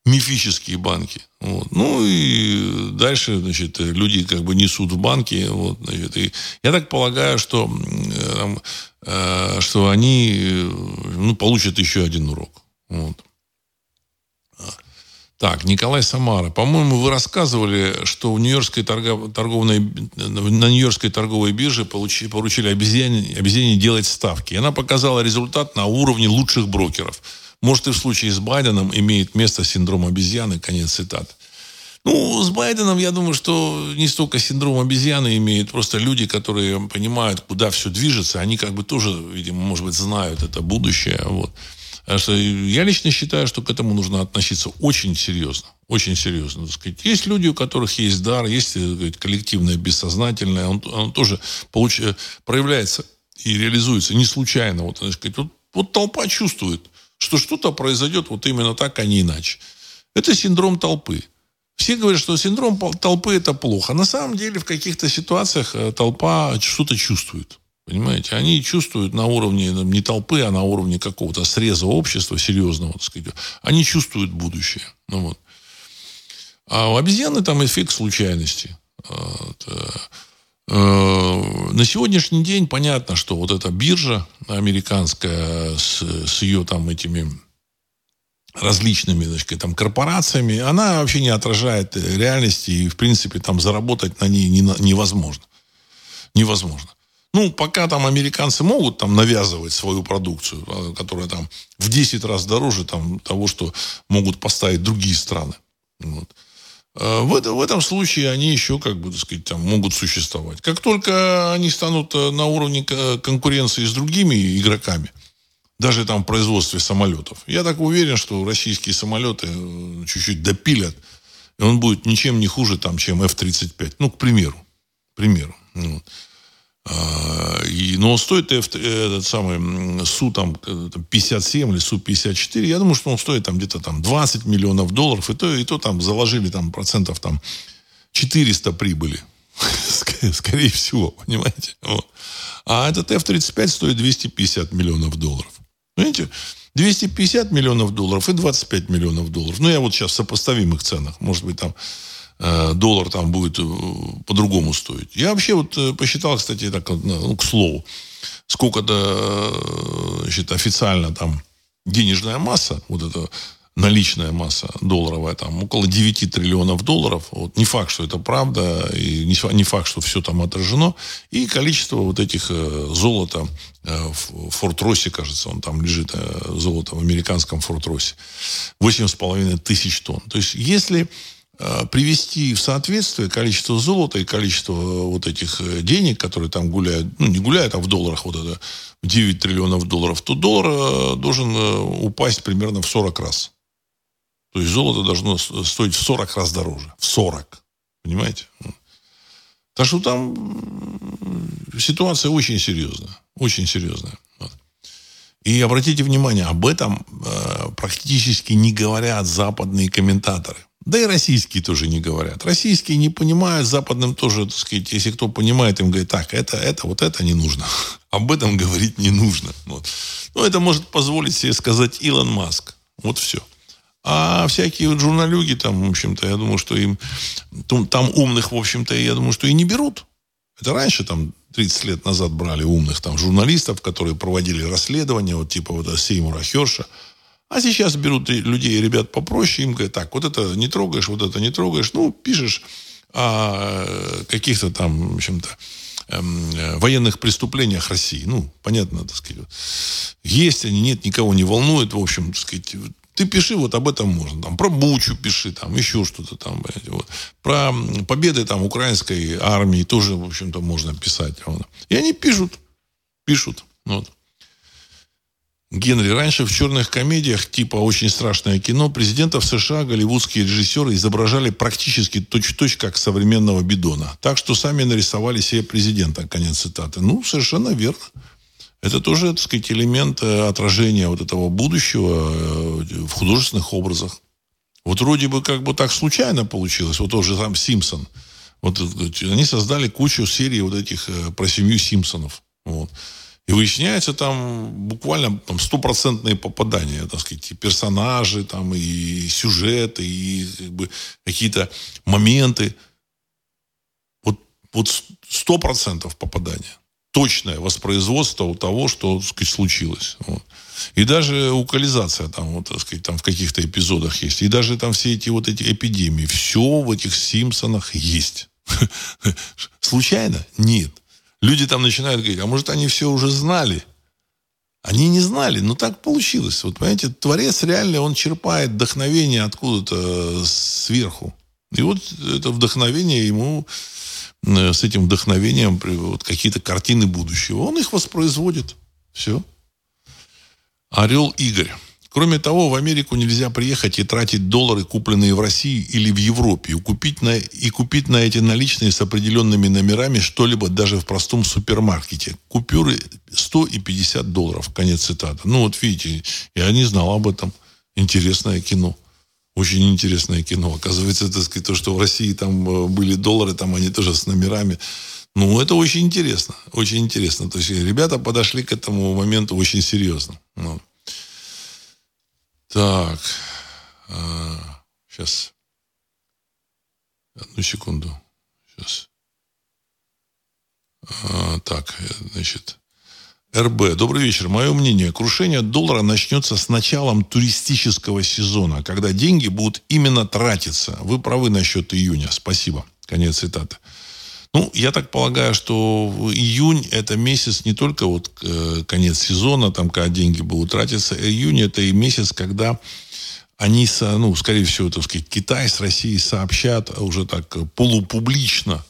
[SPEAKER 1] мифические банки. Вот. Ну и дальше, значит, люди как бы несут в банки. Вот, значит, и я так полагаю, что, э, что они ну, получат еще один урок. Вот. Так, Николай Самара. По-моему, вы рассказывали, что в Нью-Йоркской торгов... на Нью-Йоркской торговой бирже получи... поручили обезьяне... обезьяне делать ставки. И она показала результат на уровне лучших брокеров. Может, и в случае с Байденом имеет место синдром обезьяны, конец цитаты. Ну, с Байденом, я думаю, что не столько синдром обезьяны имеет, просто люди, которые понимают, куда все движется, они как бы тоже, видимо, может быть, знают это будущее. Вот. Что я лично считаю, что к этому нужно относиться очень серьезно. Очень серьезно. Так сказать. Есть люди, у которых есть дар, есть сказать, коллективное бессознательное, он, он тоже получ... проявляется и реализуется не случайно. Вот, сказать, вот, вот толпа чувствует – что что-то произойдет вот именно так, а не иначе. Это синдром толпы. Все говорят, что синдром толпы это плохо. На самом деле в каких-то ситуациях э, толпа что-то чувствует. Понимаете? Они чувствуют на уровне ну, не толпы, а на уровне какого-то среза общества серьезного, так сказать. Они чувствуют будущее. Ну, вот. А у обезьяны там эффект случайности. Вот. Э, Э, на сегодняшний день понятно, что вот эта биржа американская с, с ее там этими различными значит, там, корпорациями, она вообще не отражает реальности, и, в принципе, там заработать на ней не, невозможно. Невозможно. Ну, пока там американцы могут там навязывать свою продукцию, а, которая там в 10 раз дороже там, того, что могут поставить другие страны. Вот. Э, в, это, в этом случае они еще, как бы, так сказать, там, могут существовать. Как только они станут э, на уровне конкуренции с другими игроками, даже там в производстве самолетов, я так уверен, что российские самолеты э, чуть-чуть допилят, и он будет ничем не хуже, там, чем F-35. Ну, к примеру. К примеру. Вот. И, но стоит этот самый Су там 57 или Су 54, я думаю, что он стоит там где-то там 20 миллионов долларов, и то, и то там заложили там процентов там 400 прибыли. Скорее всего, понимаете? Вот. А этот F-35 стоит 250 миллионов долларов. Понимаете? 250 миллионов долларов и 25 миллионов долларов. Ну, я вот сейчас в сопоставимых ценах. Может быть, там Э, доллар там будет э, по-другому стоить. Я вообще вот э, посчитал, кстати, так, ну, к слову, сколько-то, значит, официально там денежная масса, вот эта наличная масса долларовая, там около 9 триллионов долларов. Вот, не факт, что это правда, и не, факт, что все там отражено. И количество вот этих э, золота э, в Форт-Росе, кажется, он там лежит, э, золото в американском Форт-Росе. 8,5 тысяч тонн. То есть, если Э, привести в соответствие количество золота и количество э, вот этих э, денег, которые там гуляют, ну, не гуляют, а в долларах вот это 9 триллионов долларов, то доллар должен упасть примерно в 40 раз. То есть золото должно стоить в 40 раз дороже. В 40. Понимаете? Так что там ситуация очень серьезная. Очень серьезная. И обратите внимание, об этом э, практически не говорят западные комментаторы. Да и российские тоже не говорят. Российские не понимают, западным тоже, так сказать, если кто понимает, им говорит, так, это, это, вот это не нужно. об этом говорить не нужно. Вот. Ну, это может позволить себе сказать Илон Маск. Вот все. А всякие вот журналюги там, в общем-то, я думаю, что им... Там умных, в общем-то, я думаю, что и не берут. Это раньше, там, 30 лет назад брали умных там журналистов, которые проводили расследования, вот типа вот Сеймура Херша. А сейчас берут людей, ребят попроще, им говорят, так, вот это не трогаешь, вот это не трогаешь. Ну, пишешь о каких-то там, в общем-то, эм, военных преступлениях России. Ну, понятно, так сказать. Есть они, нет, никого не волнует. В общем, так сказать, ты пиши, вот об этом можно. Там, про Бучу пиши, там, еще что-то там. Вот. Про победы там украинской армии тоже, в общем-то, можно писать. Вот. И они пишут, пишут. Вот. Генри, раньше в черных комедиях типа «Очень страшное кино» президентов США голливудские режиссеры изображали практически точь-в-точь, как современного бидона. Так что сами нарисовали себе президента. Конец цитаты. Ну, совершенно верно. Это тоже, так сказать, элемент э, отражения вот этого будущего э, в художественных образах. Вот вроде бы как бы так случайно получилось. Вот тоже сам Симпсон. Вот э, они создали кучу серий вот этих про семью Симпсонов. Вот. И выясняется там буквально там, стопроцентные попадания, так сказать, и персонажи, там, и сюжеты, и как бы, какие-то моменты. Вот, вот сто процентов попадания точное воспроизводство у того, что, сказать, случилось. Вот. И даже укализация там, вот, так сказать, там в каких-то эпизодах есть. И даже там все эти вот эти эпидемии. Все в этих Симпсонах есть. Случайно? Нет. Люди там начинают говорить, а может они все уже знали? Они не знали, но так получилось. Вот, понимаете, творец реально, он черпает вдохновение откуда-то сверху. И вот это вдохновение ему Э, с этим вдохновением вот, какие-то картины будущего. Он их воспроизводит. Все. Орел Игорь. Кроме того, в Америку нельзя приехать и тратить доллары, купленные в России или в Европе, и купить на, и купить на эти наличные с определенными номерами что-либо даже в простом супермаркете. Купюры 100 и 50 долларов. Конец цитаты. Ну, вот видите, я не знал об этом. Интересное кино. Очень интересное кино. Оказывается, так сказать, то, что в России там э, были доллары, там они тоже с номерами. Ну, это очень интересно. Очень интересно. То есть ребята подошли к этому моменту очень серьезно. Ну. Так. А, сейчас. Одну секунду. Сейчас. А, так, значит. РБ. Добрый вечер. Мое мнение, крушение доллара начнется с началом туристического сезона, когда деньги будут именно тратиться. Вы правы насчет июня. Спасибо. Конец цитаты. Ну, я так полагаю, что июнь это месяц не только вот э, конец сезона, там, когда деньги будут тратиться. Июнь это и месяц, когда они, ну, скорее всего, так сказать, Китай с Россией сообщат уже так полупублично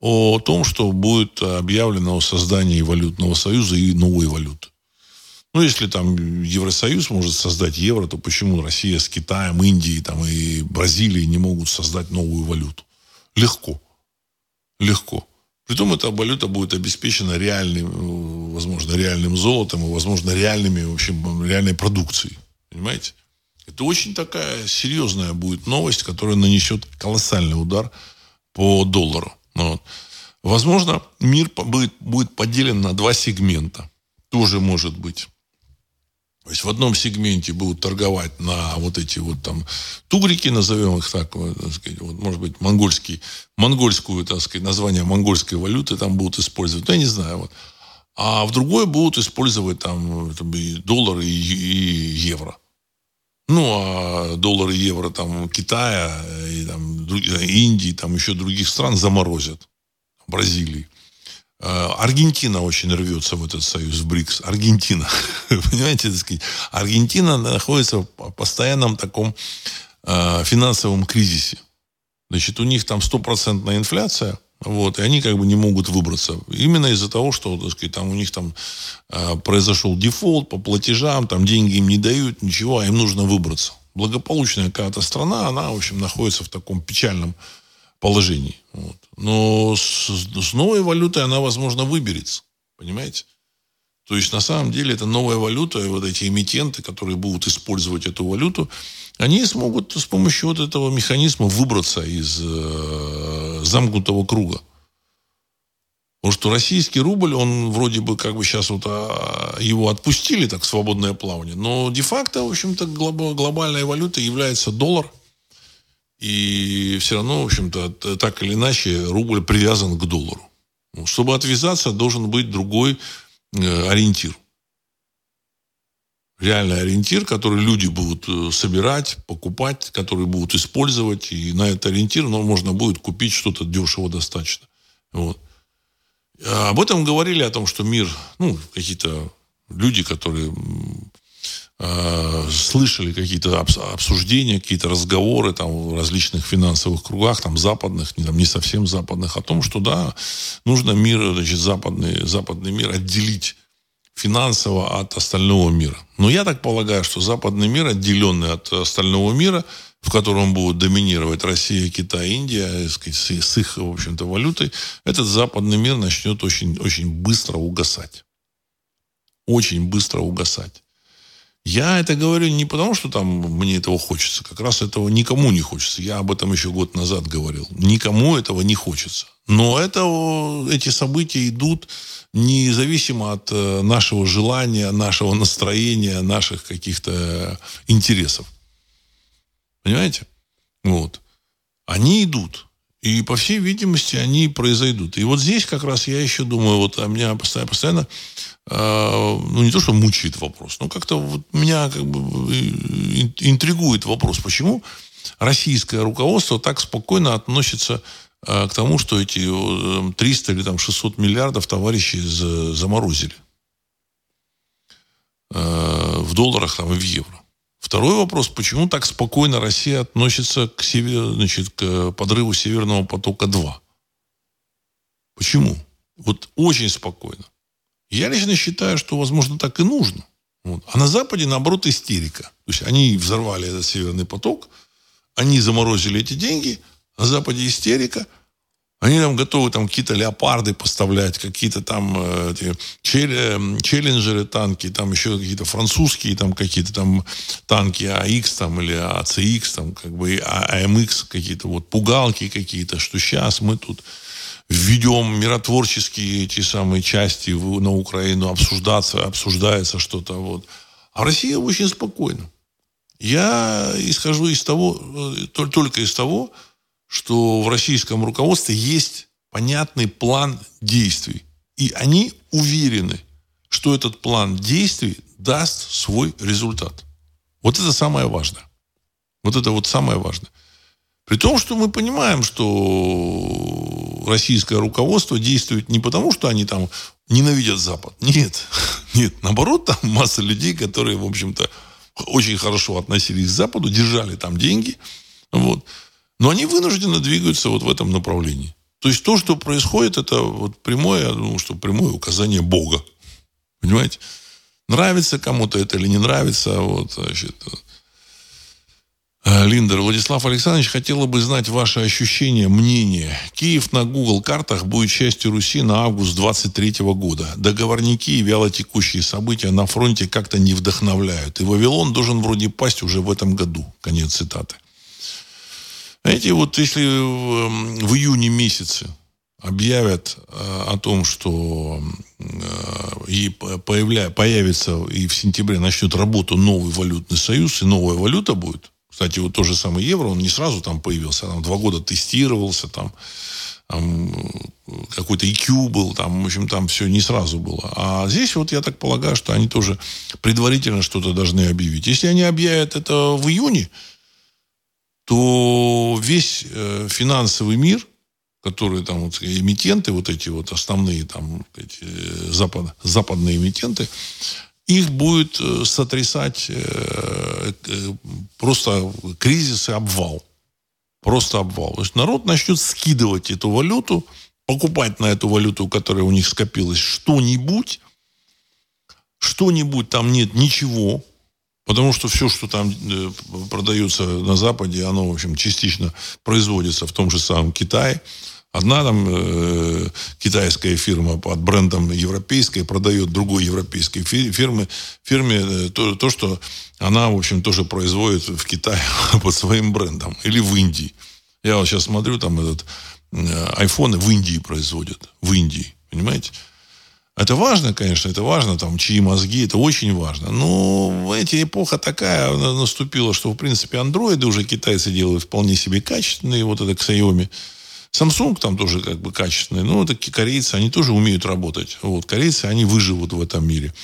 [SPEAKER 1] о том, что будет объявлено о создании валютного союза и новой валюты. Ну, если там Евросоюз может создать евро, то почему Россия с Китаем, Индией там, и Бразилией не могут создать новую валюту? Легко. Легко. Притом эта валюта будет обеспечена реальным, возможно, реальным золотом и, возможно, реальными, в общем, реальной продукцией. Понимаете? Это очень такая серьезная будет новость, которая нанесет колоссальный удар по доллару. Ну вот. Возможно, мир будет, будет поделен на два сегмента. Тоже может быть. То есть в одном сегменте будут торговать на вот эти вот там тугрики, назовем их так, так сказать, вот, может быть, монгольский, монгольскую, так сказать, название монгольской валюты там будут использовать. Ну, я не знаю. Вот. А в другой будут использовать там, там и доллары, и, и евро. Ну, а доллары, евро там Китая, и, там, Индии, там еще других стран заморозят. Бразилии. А, Аргентина очень рвется в этот союз, в БРИКС. Аргентина. Понимаете, так сказать, Аргентина находится в постоянном таком э, финансовом кризисе. Значит, у них там стопроцентная инфляция – вот, и они как бы не могут выбраться. Именно из-за того, что, так сказать, там у них там э, произошел дефолт по платежам, там деньги им не дают, ничего, а им нужно выбраться. Благополучная какая-то страна, она, в общем, находится в таком печальном положении. Вот. Но с, с новой валютой она, возможно, выберется. Понимаете? То есть, на самом деле, это новая валюта, и вот эти эмитенты, которые будут использовать эту валюту, они смогут с помощью вот этого механизма выбраться из э, замкнутого круга. Потому что российский рубль, он вроде бы как бы сейчас вот а, его отпустили, так, свободное плавание. Но де-факто, в общем-то, глобальной валютой является доллар. И все равно, в общем-то, так или иначе, рубль привязан к доллару. Ну, чтобы отвязаться, должен быть другой э, ориентир. Реальный ориентир, который люди будут э, собирать, покупать, который будут использовать. И на этот ориентир ну, можно будет купить что-то дешево достаточно. Вот. Об этом говорили, о том, что мир, ну, какие-то люди, которые э, слышали какие-то обсуждения, какие-то разговоры там, в различных финансовых кругах, там, западных, не, там, не совсем западных, о том, что, да, нужно мир, значит, западный, западный мир отделить финансово от остального мира. Но я так полагаю, что западный мир, отделенный от остального мира, в котором будут доминировать Россия, Китай, Индия, сказать, с их, в общем-то, валютой, этот западный мир начнет очень, очень быстро угасать. Очень быстро угасать. Я это говорю не потому, что там мне этого хочется. Как раз этого никому не хочется. Я об этом еще год назад говорил. Никому этого не хочется. Но это, эти события идут независимо от э, нашего желания, нашего настроения, наших каких-то интересов. Понимаете? Вот. Они идут. И, по всей видимости, они произойдут. И вот здесь как раз я еще думаю, вот а меня постоянно, постоянно э, ну, не то, что мучает вопрос, но как-то вот меня как бы интригует вопрос, почему российское руководство так спокойно относится э, к тому, что эти 300 или там 600 миллиардов товарищи заморозили э, в долларах там, и в евро. Второй вопрос, почему так спокойно Россия относится к, север, значит, к подрыву Северного потока-2? Почему? Вот очень спокойно. Я лично считаю, что, возможно, так и нужно. Вот. А на Западе, наоборот, истерика. То есть они взорвали этот Северный поток, они заморозили эти деньги, на Западе истерика – они там готовы там какие-то леопарды поставлять, какие-то там э, эти, челленджеры танки, там еще какие-то французские там какие-то там танки АХ там или АЦХ там как бы АМХ какие-то вот пугалки какие-то, что сейчас мы тут введем миротворческие эти самые части на Украину, обсуждаться, обсуждается что-то вот. А Россия очень спокойна. Я исхожу из того, э, только из того, что в российском руководстве есть понятный план действий. И они уверены, что этот план действий даст свой результат. Вот это самое важное. Вот это вот самое важное. При том, что мы понимаем, что российское руководство действует не потому, что они там ненавидят Запад. Нет. Нет. Наоборот, там масса людей, которые, в общем-то, очень хорошо относились к Западу, держали там деньги. Вот. Но они вынуждены двигаются вот в этом направлении. То есть то, что происходит, это вот прямое, я думаю, что прямое указание Бога. Понимаете? Нравится кому-то это или не нравится. Вот, значит, э, Линдер, Владислав Александрович, хотела бы знать ваши ощущения, мнение. Киев на Google картах будет частью Руси на август 23 года. Договорники и вялотекущие события на фронте как-то не вдохновляют. И Вавилон должен вроде пасть уже в этом году. Конец цитаты. Знаете, вот если в, в июне месяце объявят э, о том, что э, и появля, появится и в сентябре начнет работу новый валютный союз, и новая валюта будет. Кстати, вот то же самое евро, он не сразу там появился, там два года тестировался, там, там какой-то IQ был, там, в общем, там все не сразу было. А здесь вот я так полагаю, что они тоже предварительно что-то должны объявить. Если они объявят это в июне, то весь э, финансовый мир, которые там вот, эмитенты, вот эти вот основные там эти, э, запад, западные эмитенты, их будет э, сотрясать э, э, просто кризис и обвал. Просто обвал. То есть народ начнет скидывать эту валюту, покупать на эту валюту, которая у них скопилась, что-нибудь, что-нибудь там нет ничего, Потому что все, что там э, продается на Западе, оно, в общем, частично производится в том же самом Китае. Одна там э, китайская фирма под брендом европейской продает другой европейской фирме, фирме э, то, то, что она, в общем, тоже производит в Китае под своим брендом. Или в Индии. Я вот сейчас смотрю, там этот э, айфоны в Индии производят. В Индии. Понимаете? Это важно, конечно, это важно, там, чьи мозги, это очень важно. Но эти эпоха такая наступила, что, в принципе, андроиды уже китайцы делают вполне себе качественные, вот это Xiaomi. Samsung там тоже как бы качественный. Ну, такие корейцы, они тоже умеют работать. Вот, корейцы, они выживут в этом мире.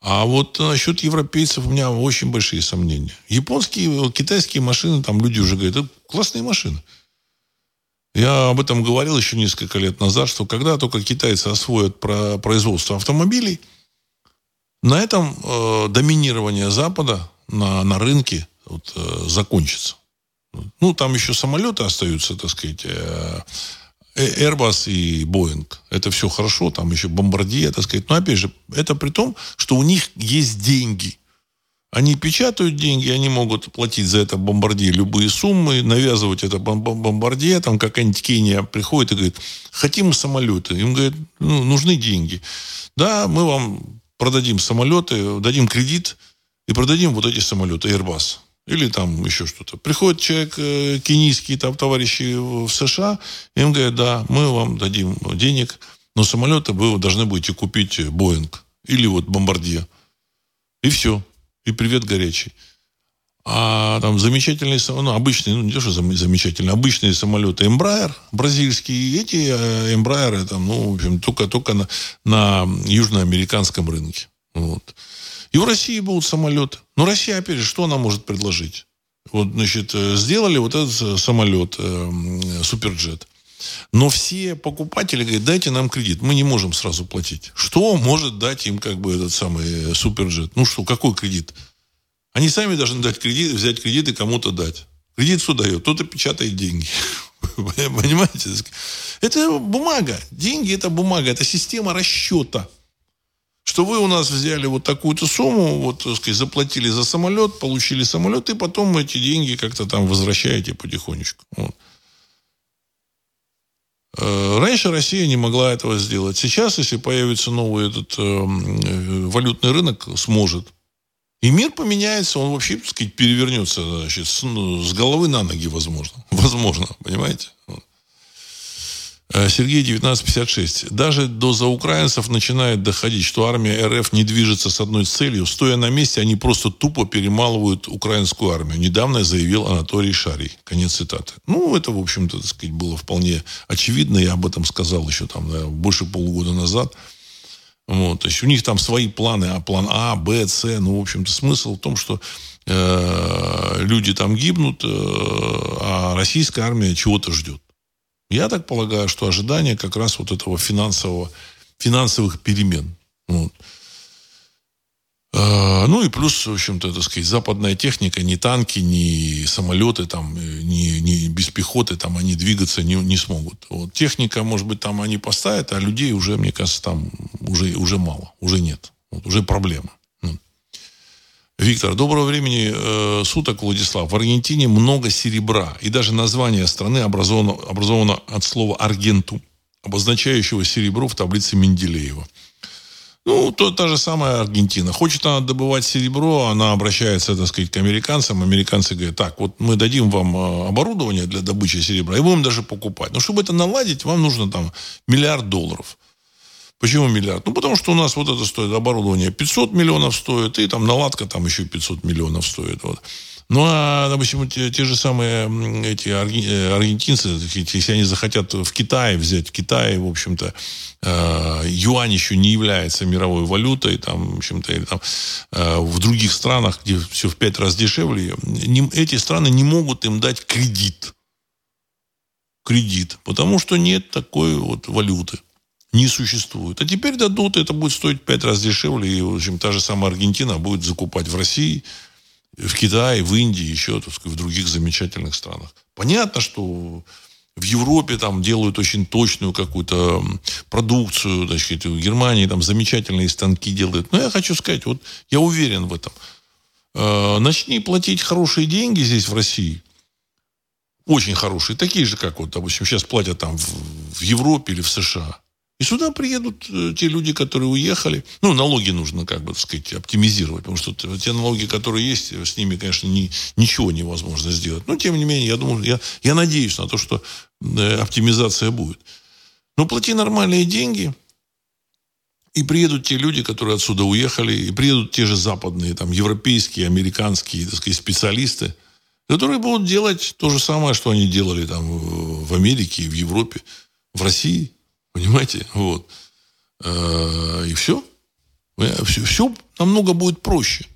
[SPEAKER 1] А вот насчет европейцев у меня очень большие сомнения. Японские, китайские машины, там люди уже говорят, это классные машины. Я об этом говорил еще несколько лет назад, что когда только китайцы освоят про производство автомобилей, на этом э, доминирование Запада на, на рынке вот, э, закончится. Ну, там еще самолеты остаются, так сказать, э, э, Airbus и Boeing. Это все хорошо, там еще бомбардия, так сказать. Но, опять же, это при том, что у них есть деньги. Они печатают деньги, они могут платить за это бомбардие любые суммы, навязывать это бомбардие. Там какая-нибудь Кения приходит и говорит, хотим самолеты. Им говорят, ну, нужны деньги. Да, мы вам продадим самолеты, дадим кредит и продадим вот эти самолеты Airbus. Или там еще что-то. Приходит человек э, кенийский, там товарищи в США, им говорят, да, мы вам дадим денег, но самолеты вы должны будете купить Боинг или вот Бомбардье. И все. И привет горячий. А там замечательные, ну, обычные, ну, не то, что замечательные, обычные самолеты Embraer, бразильские, эти э, Embraer, там, ну, в общем, только, только на, на южноамериканском рынке. Вот. И в России будут самолеты. Но Россия, опять же, что она может предложить? Вот, значит, э, сделали вот этот э, самолет, э, суперджет. Но все покупатели говорят, дайте нам кредит. Мы не можем сразу платить. Что может дать им как бы этот самый суперджет? Ну что, какой кредит? Они сами должны дать кредит, взять кредит и кому-то дать. Кредит кто дает? Кто-то печатает деньги. Понимаете? Это бумага. Деньги – это бумага. Это система расчета что вы у нас взяли вот такую-то сумму, вот, так сказать, заплатили за самолет, получили самолет, и потом эти деньги как-то там возвращаете потихонечку. Вот. Э, раньше Россия не могла этого сделать. Сейчас, если появится новый этот э, э, валютный рынок, сможет. И мир поменяется, он вообще, так сказать, перевернется значит, с, ну, с головы на ноги, возможно. Возможно, понимаете? Э, Сергей 1956. Даже до заукраинцев начинает доходить, что армия РФ не движется с одной целью. Стоя на месте, они просто тупо перемалывают украинскую армию. Недавно заявил Анатолий Шарий. Конец цитаты. Ну, это, в общем-то, так сказать, было вполне очевидно. Я об этом сказал еще там да, больше полугода назад. Вот. То есть у них там свои планы, а план А, Б, С. Ну, в общем-то, смысл в том, что э, люди там гибнут, э, а российская армия чего-то ждет. Я так полагаю, что ожидание как раз вот этого финансового, финансовых перемен. Вот. А, ну и плюс, в общем-то, так сказать, западная техника, ни танки, ни самолеты, там, ни, ни без пехоты, там они двигаться не, не смогут. Вот. Техника, может быть, там они поставят, а людей уже, мне кажется, там уже, уже мало, уже нет. Вот, уже проблема. Виктор, доброго времени э, суток, Владислав. В Аргентине много серебра. И даже название страны образовано, образовано от слова «аргенту», обозначающего серебро в таблице Менделеева. Ну, то та же самая Аргентина. Хочет она добывать серебро, она обращается, так сказать, к американцам. Американцы говорят, так, вот мы дадим вам э, оборудование для добычи серебра, и будем даже покупать. Но чтобы это наладить, вам нужно там миллиард долларов. Почему миллиард? Ну, потому что у нас вот это стоит оборудование 500 миллионов стоит, и там наладка там еще 500 миллионов стоит. Вот. Ну, а, допустим, те, те же самые эти э, аргентинцы, если они захотят в Китае взять, в Китае, в общем-то, э, юань еще не является мировой валютой, там, в общем-то, или там э, в других странах, где все в пять раз дешевле, не, эти страны не могут им дать кредит. Кредит. Потому что нет такой вот валюты не существует. А теперь дадут, это будет стоить пять раз дешевле, и, в общем, та же самая Аргентина будет закупать в России, в Китае, в Индии, еще, так сказать, в других замечательных странах. Понятно, что в Европе там делают очень точную какую-то продукцию, значит, в Германии там замечательные станки делают. Но я хочу сказать, вот я уверен в этом. Э, начни платить хорошие деньги здесь, в России, очень хорошие, такие же, как вот, допустим, сейчас платят там в, в Европе или в США. И сюда приедут э, те люди, которые уехали. Ну, налоги нужно, как бы, так сказать, оптимизировать, потому что те налоги, которые есть, с ними, конечно, ни, ничего невозможно сделать. Но, тем не менее, я думаю, я, я надеюсь на то, что э, оптимизация будет. Но плати нормальные деньги, И приедут те люди, которые отсюда уехали, и приедут те же западные, там, европейские, американские, так сказать, специалисты, которые будут делать то же самое, что они делали там в Америке, в Европе, в России. Понимаете? Вот. Э, и все. Все, все намного будет проще.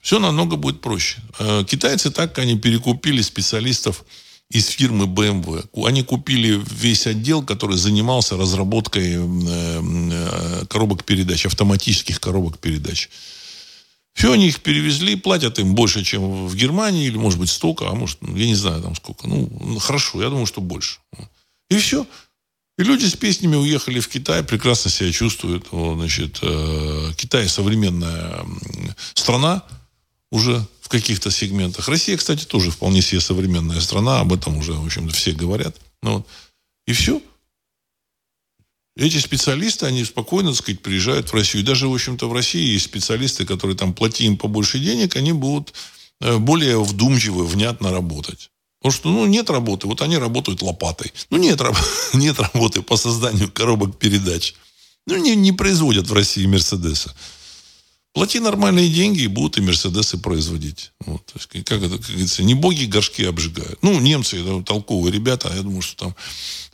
[SPEAKER 1] Все намного будет проще. Э, китайцы так, они перекупили специалистов из фирмы BMW. Они купили весь отдел, который занимался разработкой э, коробок передач, автоматических коробок передач. Все, они их перевезли, платят им больше, чем в Германии, или, может быть, столько, а может, я не знаю, там сколько. Ну, хорошо, я думаю, что больше. И все. И люди с песнями уехали в Китай, прекрасно себя чувствуют. Значит, э, Китай современная страна уже в каких-то сегментах. Россия, кстати, тоже вполне себе современная страна, об этом уже, в общем-то, все говорят. Ну, вот. И все. Эти специалисты, они спокойно, так сказать, приезжают в Россию. И даже, в общем-то, в России есть специалисты, которые там, плати им побольше денег, они будут э, более вдумчиво, внятно работать. Потому что, ну, нет работы. Вот они работают лопатой. Ну, нет, нет работы по созданию коробок передач. Ну, не, не производят в России Мерседеса. Плати нормальные деньги, и будут и Мерседесы производить. Вот, то есть, как это, как говорится, не боги горшки обжигают. Ну, немцы, это толковые ребята. Я думаю, что там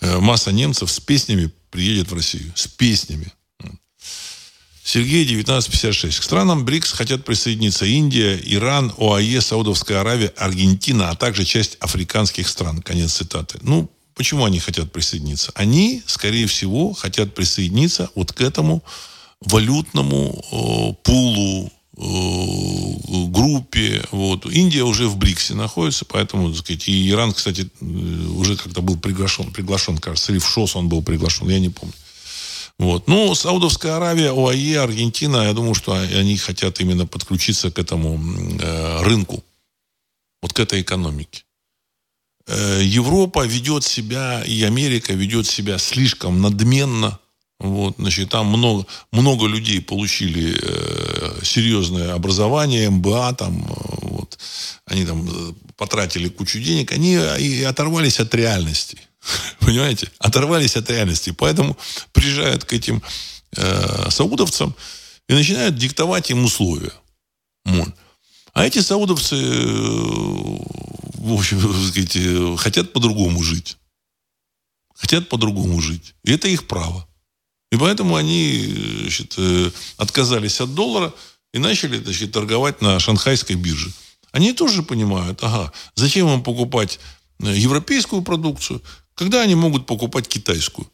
[SPEAKER 1] э, масса немцев с песнями приедет в Россию. С песнями. Сергей, 1956. К странам БРИКС хотят присоединиться Индия, Иран, ОАЕ, Саудовская Аравия, Аргентина, а также часть африканских стран. Конец цитаты. Ну, почему они хотят присоединиться? Они, скорее всего, хотят присоединиться вот к этому валютному э, пулу, э, группе. Вот. Индия уже в БРИКСе находится, поэтому, так сказать, и Иран, кстати, э, уже как-то был приглашен, приглашен, кажется, или в ШОС он был приглашен, я не помню. Вот. Ну, Саудовская Аравия, ОАЕ, Аргентина, я думаю, что они хотят именно подключиться к этому э, рынку, вот к этой экономике. Э, Европа ведет себя, и Америка ведет себя слишком надменно. Вот, значит, там много, много людей получили э, серьезное образование, МБА, там, э, вот, они там э, потратили кучу денег, они и оторвались от реальности. Понимаете? Оторвались от реальности. Поэтому приезжают к этим э, саудовцам и начинают диктовать им условия. Вот. А эти саудовцы, э, в общем, сказать, э, хотят по-другому жить. Хотят по-другому жить. И это их право. И поэтому они значит, э, отказались от доллара и начали значит, торговать на шанхайской бирже. Они тоже понимают, ага, зачем им покупать европейскую продукцию, когда они могут покупать китайскую,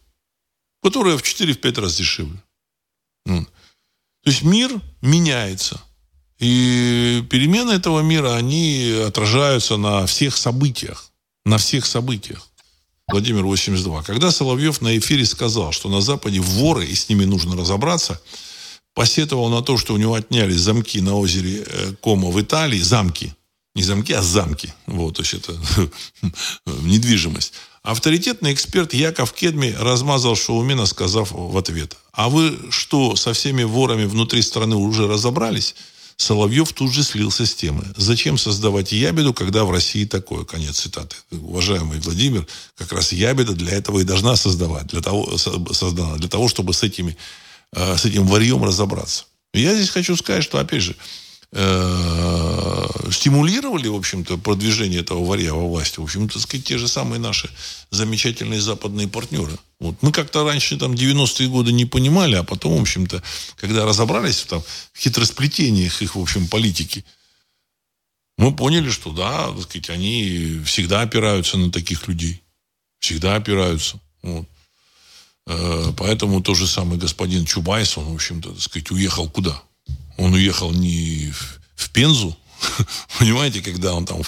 [SPEAKER 1] которая в 4-5 раз дешевле. Ну, то есть мир меняется. И перемены этого мира, они отражаются на всех событиях. На всех событиях. Владимир 82. Когда Соловьев на эфире сказал, что на Западе воры, и с ними нужно разобраться, посетовал на то, что у него отняли замки на озере э, Кома в Италии, замки, не замки, а замки. Вот, то есть это недвижимость. Авторитетный эксперт Яков Кедми размазал Шаумина, сказав в ответ, «А вы что, со всеми ворами внутри страны уже разобрались?» Соловьев тут же слился с темы. Зачем создавать ябеду, когда в России такое? Конец цитаты. Уважаемый Владимир, как раз ябеда для этого и должна создавать, для того, создана, для того, чтобы с, этими, э, с этим варьем разобраться. Я здесь хочу сказать, что, опять же, Э, стимулировали, в общем-то, продвижение этого варья во власти, в общем-то, сказать, те же самые наши замечательные западные партнеры. Вот. Мы как-то раньше, там, 90-е годы не понимали, а потом, в общем-то, когда разобрались там, в хитросплетениях их, в общем, политики, мы поняли, что, да, так сказать, они всегда опираются на таких людей. Всегда опираются. Вот. Э, поэтому тот же самый господин Чубайс, он, в общем-то, так сказать, уехал куда? Он уехал не в Пензу, понимаете, когда он там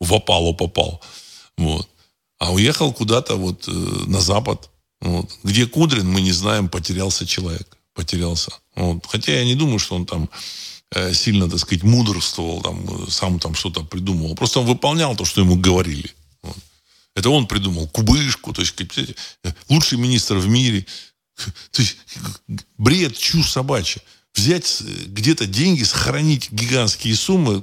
[SPEAKER 1] в опалу попал, вот, а уехал куда-то вот э, на запад, вот. Где Кудрин, мы не знаем, потерялся человек, потерялся. Вот. Хотя я не думаю, что он там э, сильно, так сказать, мудрствовал, там, сам там что-то придумывал. Просто он выполнял то, что ему говорили. Вот. Это он придумал кубышку, то есть лучший министр в мире. То есть бред, чушь собачья взять э, где-то деньги, сохранить гигантские суммы,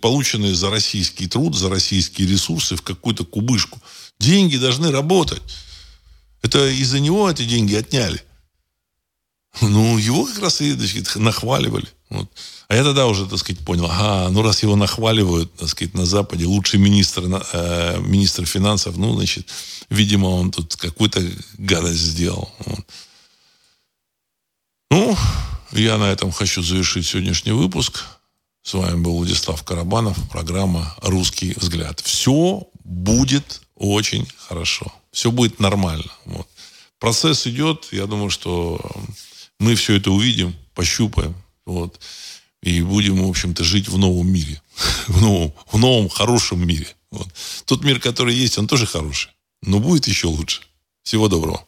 [SPEAKER 1] полученные за российский труд, за российские ресурсы в какую-то кубышку. Деньги должны работать. Это из-за него эти деньги отняли. Ну, его как раз и сказать, нахваливали. Вот. А я тогда уже, так сказать, понял, ага, ну раз его нахваливают, так сказать, на Западе, лучший министр, э, министр финансов, ну, значит, видимо, он тут какую-то гадость сделал. Вот. Ну, я на этом хочу завершить сегодняшний выпуск. С вами был Владислав Карабанов, программа «Русский взгляд». Все будет очень хорошо. Все будет нормально. Вот. Процесс идет. Я думаю, что мы все это увидим, пощупаем. Вот. И будем, в общем-то, жить в новом мире. в, новом, в новом хорошем мире. Вот. Тот мир, который есть, он тоже хороший. Но будет еще лучше. Всего доброго.